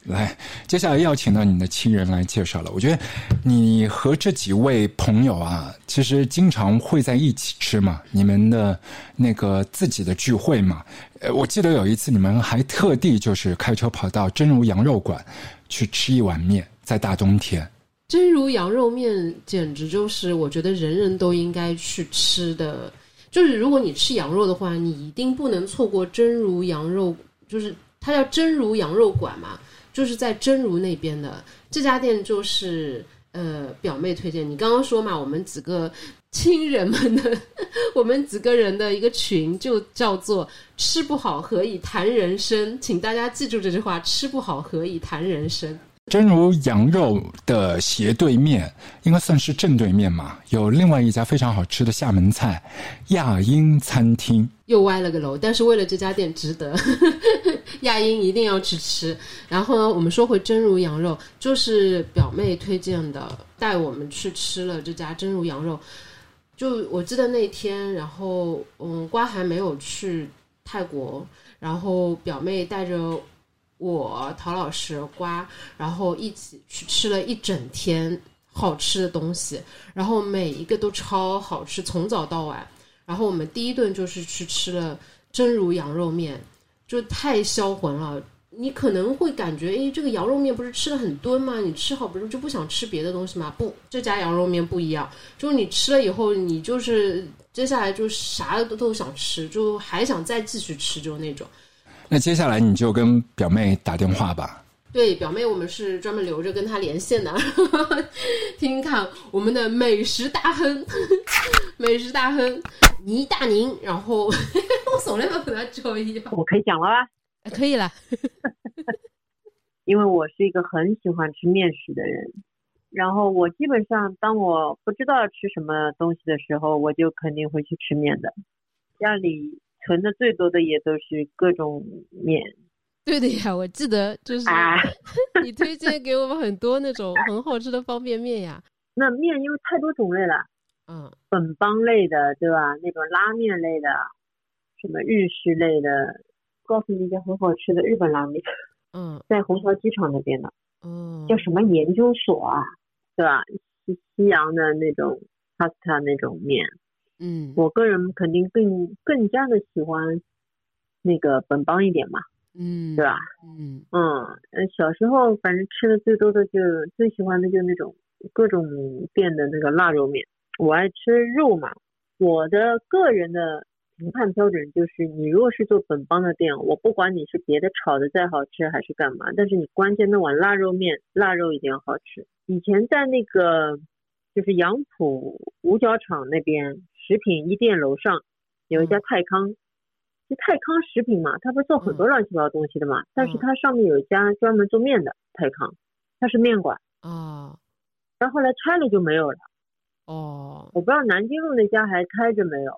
来，接下来要请到你的亲人来介绍了。我觉得你和这几位朋友啊，其实经常会在一起吃嘛，你们的那个自己的聚会嘛。呃，我记得有一次你们还特地就是开车跑到真如羊肉馆去吃一碗面，在大冬天。真如羊肉面简直就是我觉得人人都应该去吃的，就是如果你吃羊肉的话，你一定不能错过真如羊肉，就是它叫真如羊肉馆嘛。就是在真如那边的这家店，就是呃表妹推荐。你刚刚说嘛，我们几个亲人们的，<laughs> 我们几个人的一个群，就叫做“吃不好何以谈人生”。请大家记住这句话：“吃不好何以谈人生。”真如羊肉的斜对面，应该算是正对面嘛，有另外一家非常好吃的厦门菜亚英餐厅。又歪了个楼，但是为了这家店值得，<laughs> 亚英一定要去吃。然后呢，我们说回真如羊肉，就是表妹推荐的，带我们去吃了这家真如羊肉。就我记得那天，然后嗯，瓜还没有去泰国，然后表妹带着。我陶老师瓜，然后一起去吃了一整天好吃的东西，然后每一个都超好吃，从早到晚。然后我们第一顿就是去吃了真如羊肉面，就太销魂了。你可能会感觉，哎，这个羊肉面不是吃的很吨吗？你吃好不是就不想吃别的东西吗？不，这家羊肉面不一样，就是你吃了以后，你就是接下来就啥都都想吃，就还想再继续吃，就那种。那接下来你就跟表妹打电话吧。对，表妹，我们是专门留着跟她连线的，<laughs> 听听看我们的美食大亨，<laughs> 美食大亨倪大宁。然后我从来没跟他交一样。我可以讲了吧？可以了。<laughs> 因为我是一个很喜欢吃面食的人，然后我基本上当我不知道吃什么东西的时候，我就肯定会去吃面的。家里。存的最多的也都是各种面，对的呀，我记得就是 <laughs> 你推荐给我们很多那种很好吃的方便面呀。<laughs> 那面因为太多种类了，嗯，本帮类的对吧？那种拉面类的，什么日式类的，告诉你一家很好吃的日本拉面，<laughs> 嗯，在虹桥机场那边的，嗯，叫什么研究所啊，对吧？西西洋的那种 pasta 那种面。嗯，我个人肯定更更加的喜欢那个本帮一点嘛，嗯，对吧？嗯嗯，小时候反正吃的最多的就最喜欢的就那种各种店的那个腊肉面。我爱吃肉嘛，我的个人的评判标准就是，你如果是做本帮的店，我不管你是别的炒的再好吃还是干嘛，但是你关键那碗腊肉面，腊肉一定要好吃。以前在那个就是杨浦五角场那边。食品一店楼上有一家泰康，就泰康食品嘛，它不是做很多乱七八糟东西的嘛，但是它上面有一家专门做面的泰康，它是面馆。哦，然后后来拆了就没有了哦，我不知道南京路那家还开着没有，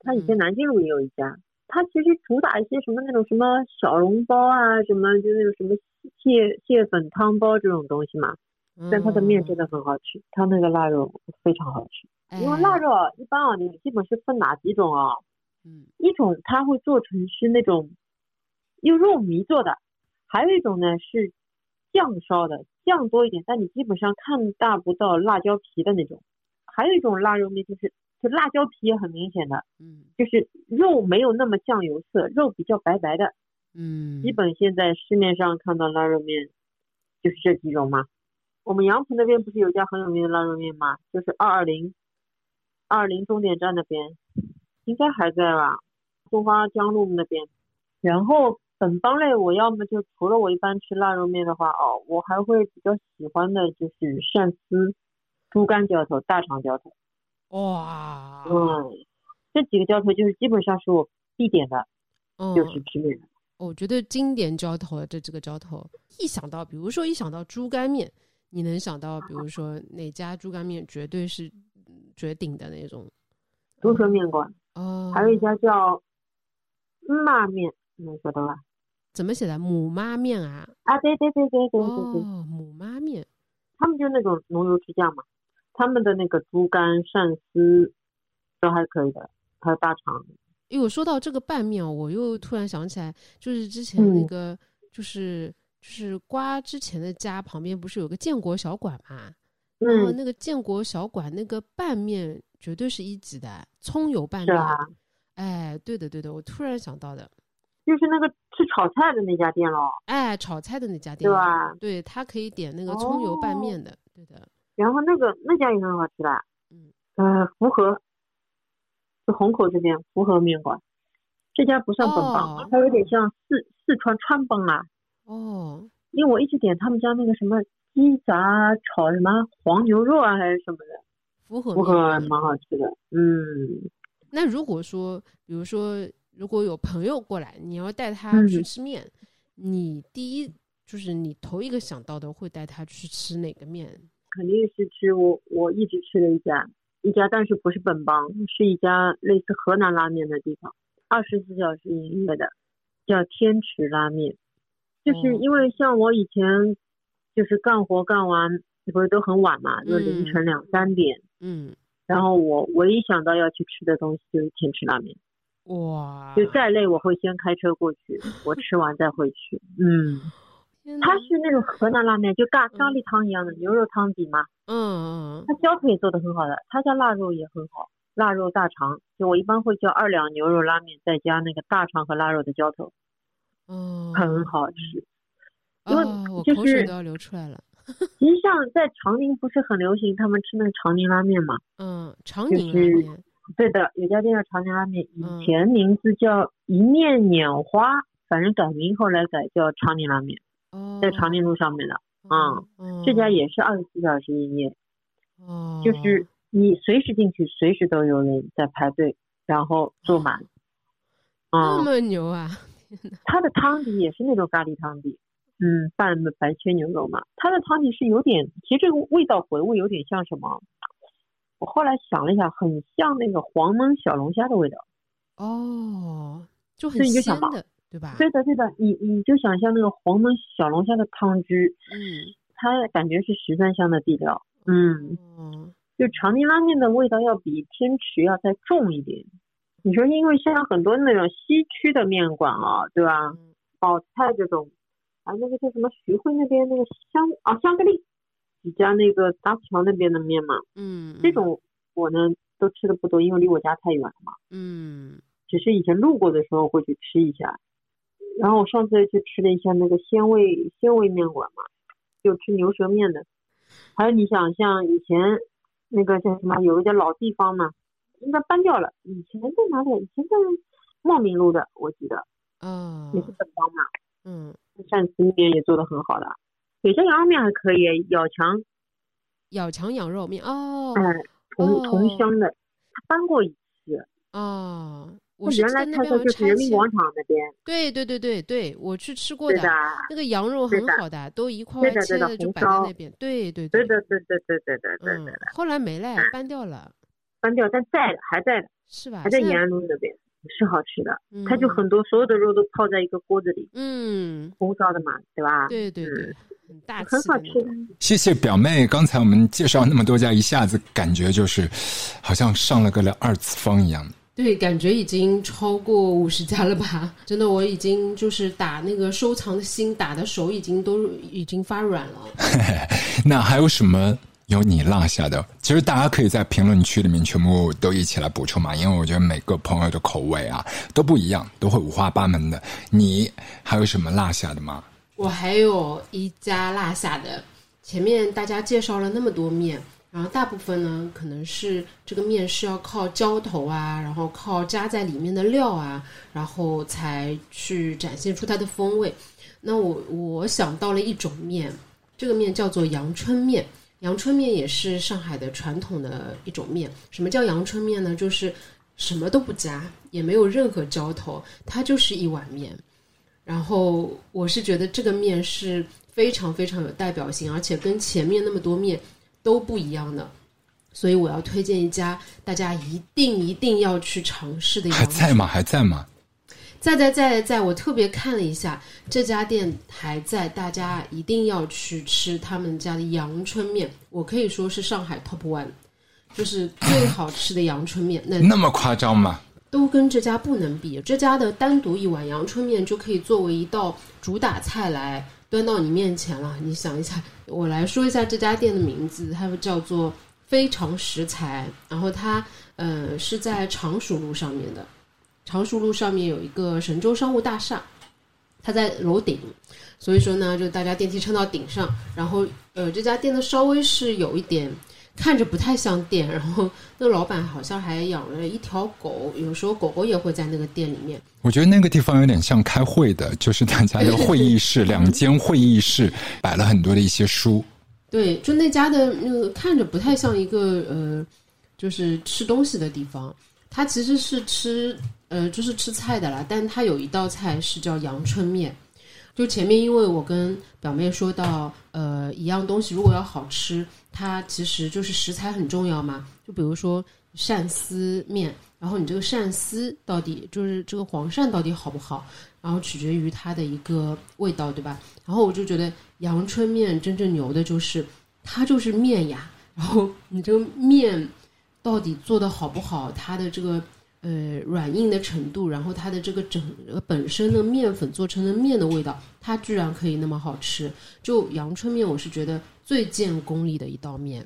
它以前南京路也有一家，它其实主打一些什么那种什么小笼包啊，什么就那种什么蟹蟹粉汤包这种东西嘛，但它的面真的很好吃，它那个腊肉非常好吃。因为腊肉一般啊，你基本是分哪几种啊？嗯，一种它会做成是那种用肉糜做的，还有一种呢是酱烧的，酱多一点，但你基本上看大不到辣椒皮的那种。还有一种腊肉面就是，就辣椒皮也很明显的，嗯就是肉没有那么酱油色，肉比较白白的。嗯，基本现在市面上看到腊肉面就是这几种嘛。我们杨浦那边不是有一家很有名的腊肉面吗？就是二二零，二二零终点站那边，应该还在吧？松花江路那边。然后本帮类，我要么就除了我一般吃腊肉面的话，哦，我还会比较喜欢的就是鳝丝、猪肝浇头、大肠浇头。哇，嗯，这几个浇头就是基本上是我必点的，嗯就是吃面的。我觉得经典浇头这这个浇头，一想到，比如说一想到猪肝面，你能想到，比如说哪家猪肝面绝对是嗯绝顶的那种？竹舌面馆，哦，还有一家叫妈面，你们晓得吧？怎么写的？母妈面啊？啊，对对对对对对对，哦，母妈面，他们就那种浓油赤酱嘛，他们的那个猪肝、鳝丝都还可以的，还有大肠。因为我说到这个拌面哦，我又突然想起来，就是之前那嗯个，就是就是瓜之前的家旁边不是有个建国小馆嘛？然后嗯那个建国小馆那个拌面绝对是一级的，葱油拌面。哎，对的对的，我突然想到的，就是那个吃炒菜的那家店咯。哎，炒菜的那家店，对吧？对，他可以点那个葱油拌面的，对的。然后那个那家也很好吃的，嗯，呃，福和，就虹口这边福和面馆，这家不算本帮，哦它有点像四四川川帮啊。哦，因为我一直点他们家那个什么鸡杂炒什么黄牛肉啊，还是什么的，符合符合蛮好吃的。嗯，那如果说，比如说，如果有朋友过来，你要带他去嗯吃面，你第一就是你头一个想到的会带他去吃哪个面？肯定是吃我我一直吃的一家一家，但是不是本帮，是一家类似河南拉面的地方，二十四小时营业的，叫天池拉面。就是因为像我以前就是干活干完不是都很晚嘛，就凌晨两三点，嗯，然后我唯一想到要去吃的东西就是天池拉面。哇，就再累，我会先开车过去，我吃完再回去。嗯，它是那种河南拉面，就咖咖喱汤一样的牛肉汤底嘛。嗯嗯它浇头也做的很好的，他家腊肉也很好，腊肉大肠，就我一般会叫二两牛肉拉面，再加那个大肠和腊肉的浇头，嗯，很好吃。因为哦，我就是口水都要流出来了。<laughs> 其实像在长宁不是很流行他们吃那个长宁拉面嘛？嗯，长就宁拉是，对的，有家店叫长宁拉面，以嗯前名字叫一面碾花，反正改名后来改叫长宁拉面，哦，在长宁路上面的。嗯，哦这家也是二十四小时营业，哦，就是你随时进去，随时都有人在排队，然后坐满。嗯，那么牛啊！它的汤底也是那种咖喱汤底，嗯，拌的白切牛肉嘛。它的汤底是有点，其实这个味道回味有点像什么？我后来想了一下，很像那个黄焖小龙虾的味道。哦，就很鲜的，对吧？对的，对的，你你就想象那个黄焖小龙虾的汤汁，嗯，它感觉是十三香的底料，嗯，哦，就长宁拉面的味道要比天池要再重一点。你说，因为像很多那种西区的面馆啊，对吧？嗯宝菜这种，啊，那个叫什么徐汇那边那个香啊香格里几家那个大桥那边的面嘛，嗯，这种我呢都吃的不多，因为离我家太远了嘛。嗯只是以前路过的时候会去吃一下。然后我上次去吃了一下那个鲜味鲜味面馆嘛，就吃牛舌面的。还有你想像以前那个叫什么，有个叫老地方嘛，应该搬掉了。以前在哪里？以前在茂名路的，我记得嗯，也是本帮嘛。嗯，鳝丝面也做的很好的，北山羊肉面还可以，咬强，咬强羊肉面哦，哎，同哦同乡的，他搬过一次。哦，我原来开边有拆的就是人民迁广场那边。对对对对对，我去吃过对的那个羊肉很好的，都一块对的对的块切的就摆在那边。对对对对，对对对对对对嗯对的，，后来没了，搬掉了，搬掉，但在的还在的，是吧？还在延安路那边，是好吃的。嗯它就很多所有的肉都泡在一个锅子里，嗯，红烧的嘛，对吧？对对对嗯，很大很好吃。谢谢表妹，刚才我们介绍那么多家，一下子感觉就是好像上了个了二次方一样。对，感觉已经超过五十家了吧？真的，我已经就是打那个收藏的心，打的手已经都已经发软了。<laughs> 那还有什么有你落下的？其实大家可以在评论区里面全部都一起来补充嘛，因为我觉得每个朋友的口味啊都不一样，都会五花八门的。你还有什么落下的吗？我还有一家落下的，前面大家介绍了那么多面，然后大部分呢可能是这个面是要靠浇头啊，然后靠加在里面的料啊，然后才去展现出它的风味。那我我想到了一种面，这个面叫做阳春面。阳春面也是上海的传统的一种面。什么叫阳春面呢？就是什么都不加，也没有任何浇头，它就是一碗面。然后我是觉得这个面是非常非常有代表性，而且跟前面那么多面都不一样的，所以我要推荐一家大家一定一定要去尝试的。还在吗？还在吗？在在在在，我特别看了一下，这家店还在，大家一定要去吃他们家的阳春面。我可以说是上海 top one，就是最 <laughs> 好吃的阳春面。那那么夸张吗？都跟这家不能比，这家的单独一碗阳春面就可以作为一道主打菜来端到你面前了。你想一下，我来说一下这家店的名字，它叫做非常食材，然后它呃是在常熟路上面的，常熟路上面有一个神州商务大厦，它在楼顶，所以说呢，就大家电梯撑到顶上，然后呃这家店呢稍微是有一点。看着不太像店，然后那个老板好像还养了一条狗，有时候狗狗也会在那个店里面。我觉得那个地方有点像开会的，就是大家的会议室，两间会议室摆了很多的一些书。对，就那家的那个看着不太像一个呃，就是吃东西的地方。它其实是吃呃，就是吃菜的啦，但它有一道菜是叫阳春面。就前面因为我跟表妹说到，呃，一样东西如果要好吃。它其实就是食材很重要嘛，就比如说鳝丝面，然后你这个鳝丝到底就是这个黄鳝到底好不好，然后取决于它的一个味道，对吧？然后我就觉得阳春面真正牛的就是它就是面呀，然后你这个面到底做的好不好，它的这个呃软硬的程度，然后它的这个整个本身的面粉做成的面的味道，它居然可以那么好吃。就阳春面，我是觉得。最见功力的一道面，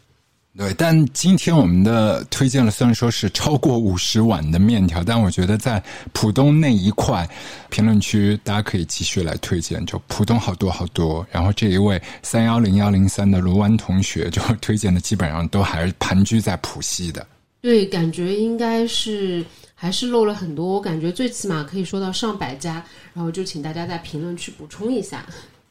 对。但今天我们的推荐了，虽然说是超过五十碗的面条，但我觉得在浦东那一块评论区，大家可以继续来推荐。就浦东好多好多，然后这一位三幺零幺零三的卢湾同学就推荐的，基本上都还是盘踞在浦西的。对，感觉应该是还是漏了很多。我感觉最起码可以说到上百家，然后就请大家在评论区补充一下。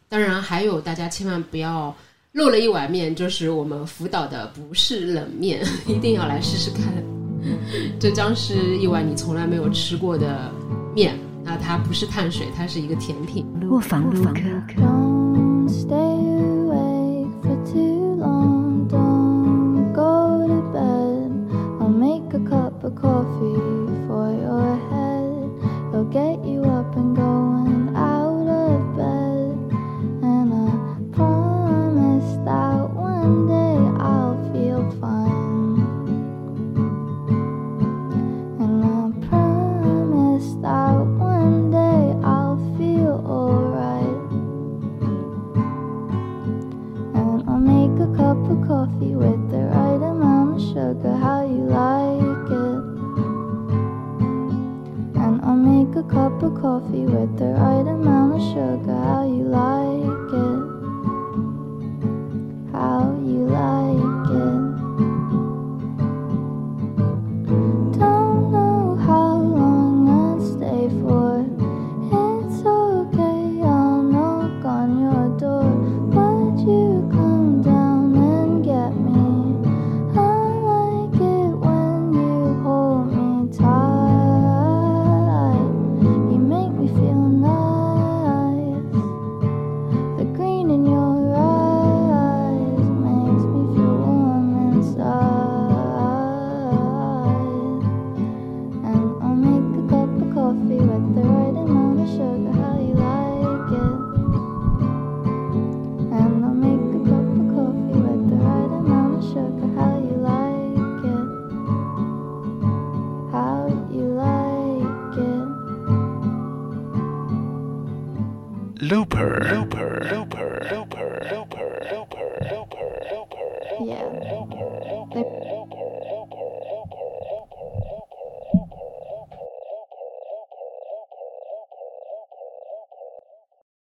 当然，还有大家千万不要。漏了一碗面，就是我们福岛的不是冷面，一定要来试试看。<laughs> 这将是一碗你从来没有吃过的面，那它不是碳水，它是一个甜品。卧房录客。coffee with the right amount of sugar. How you lie.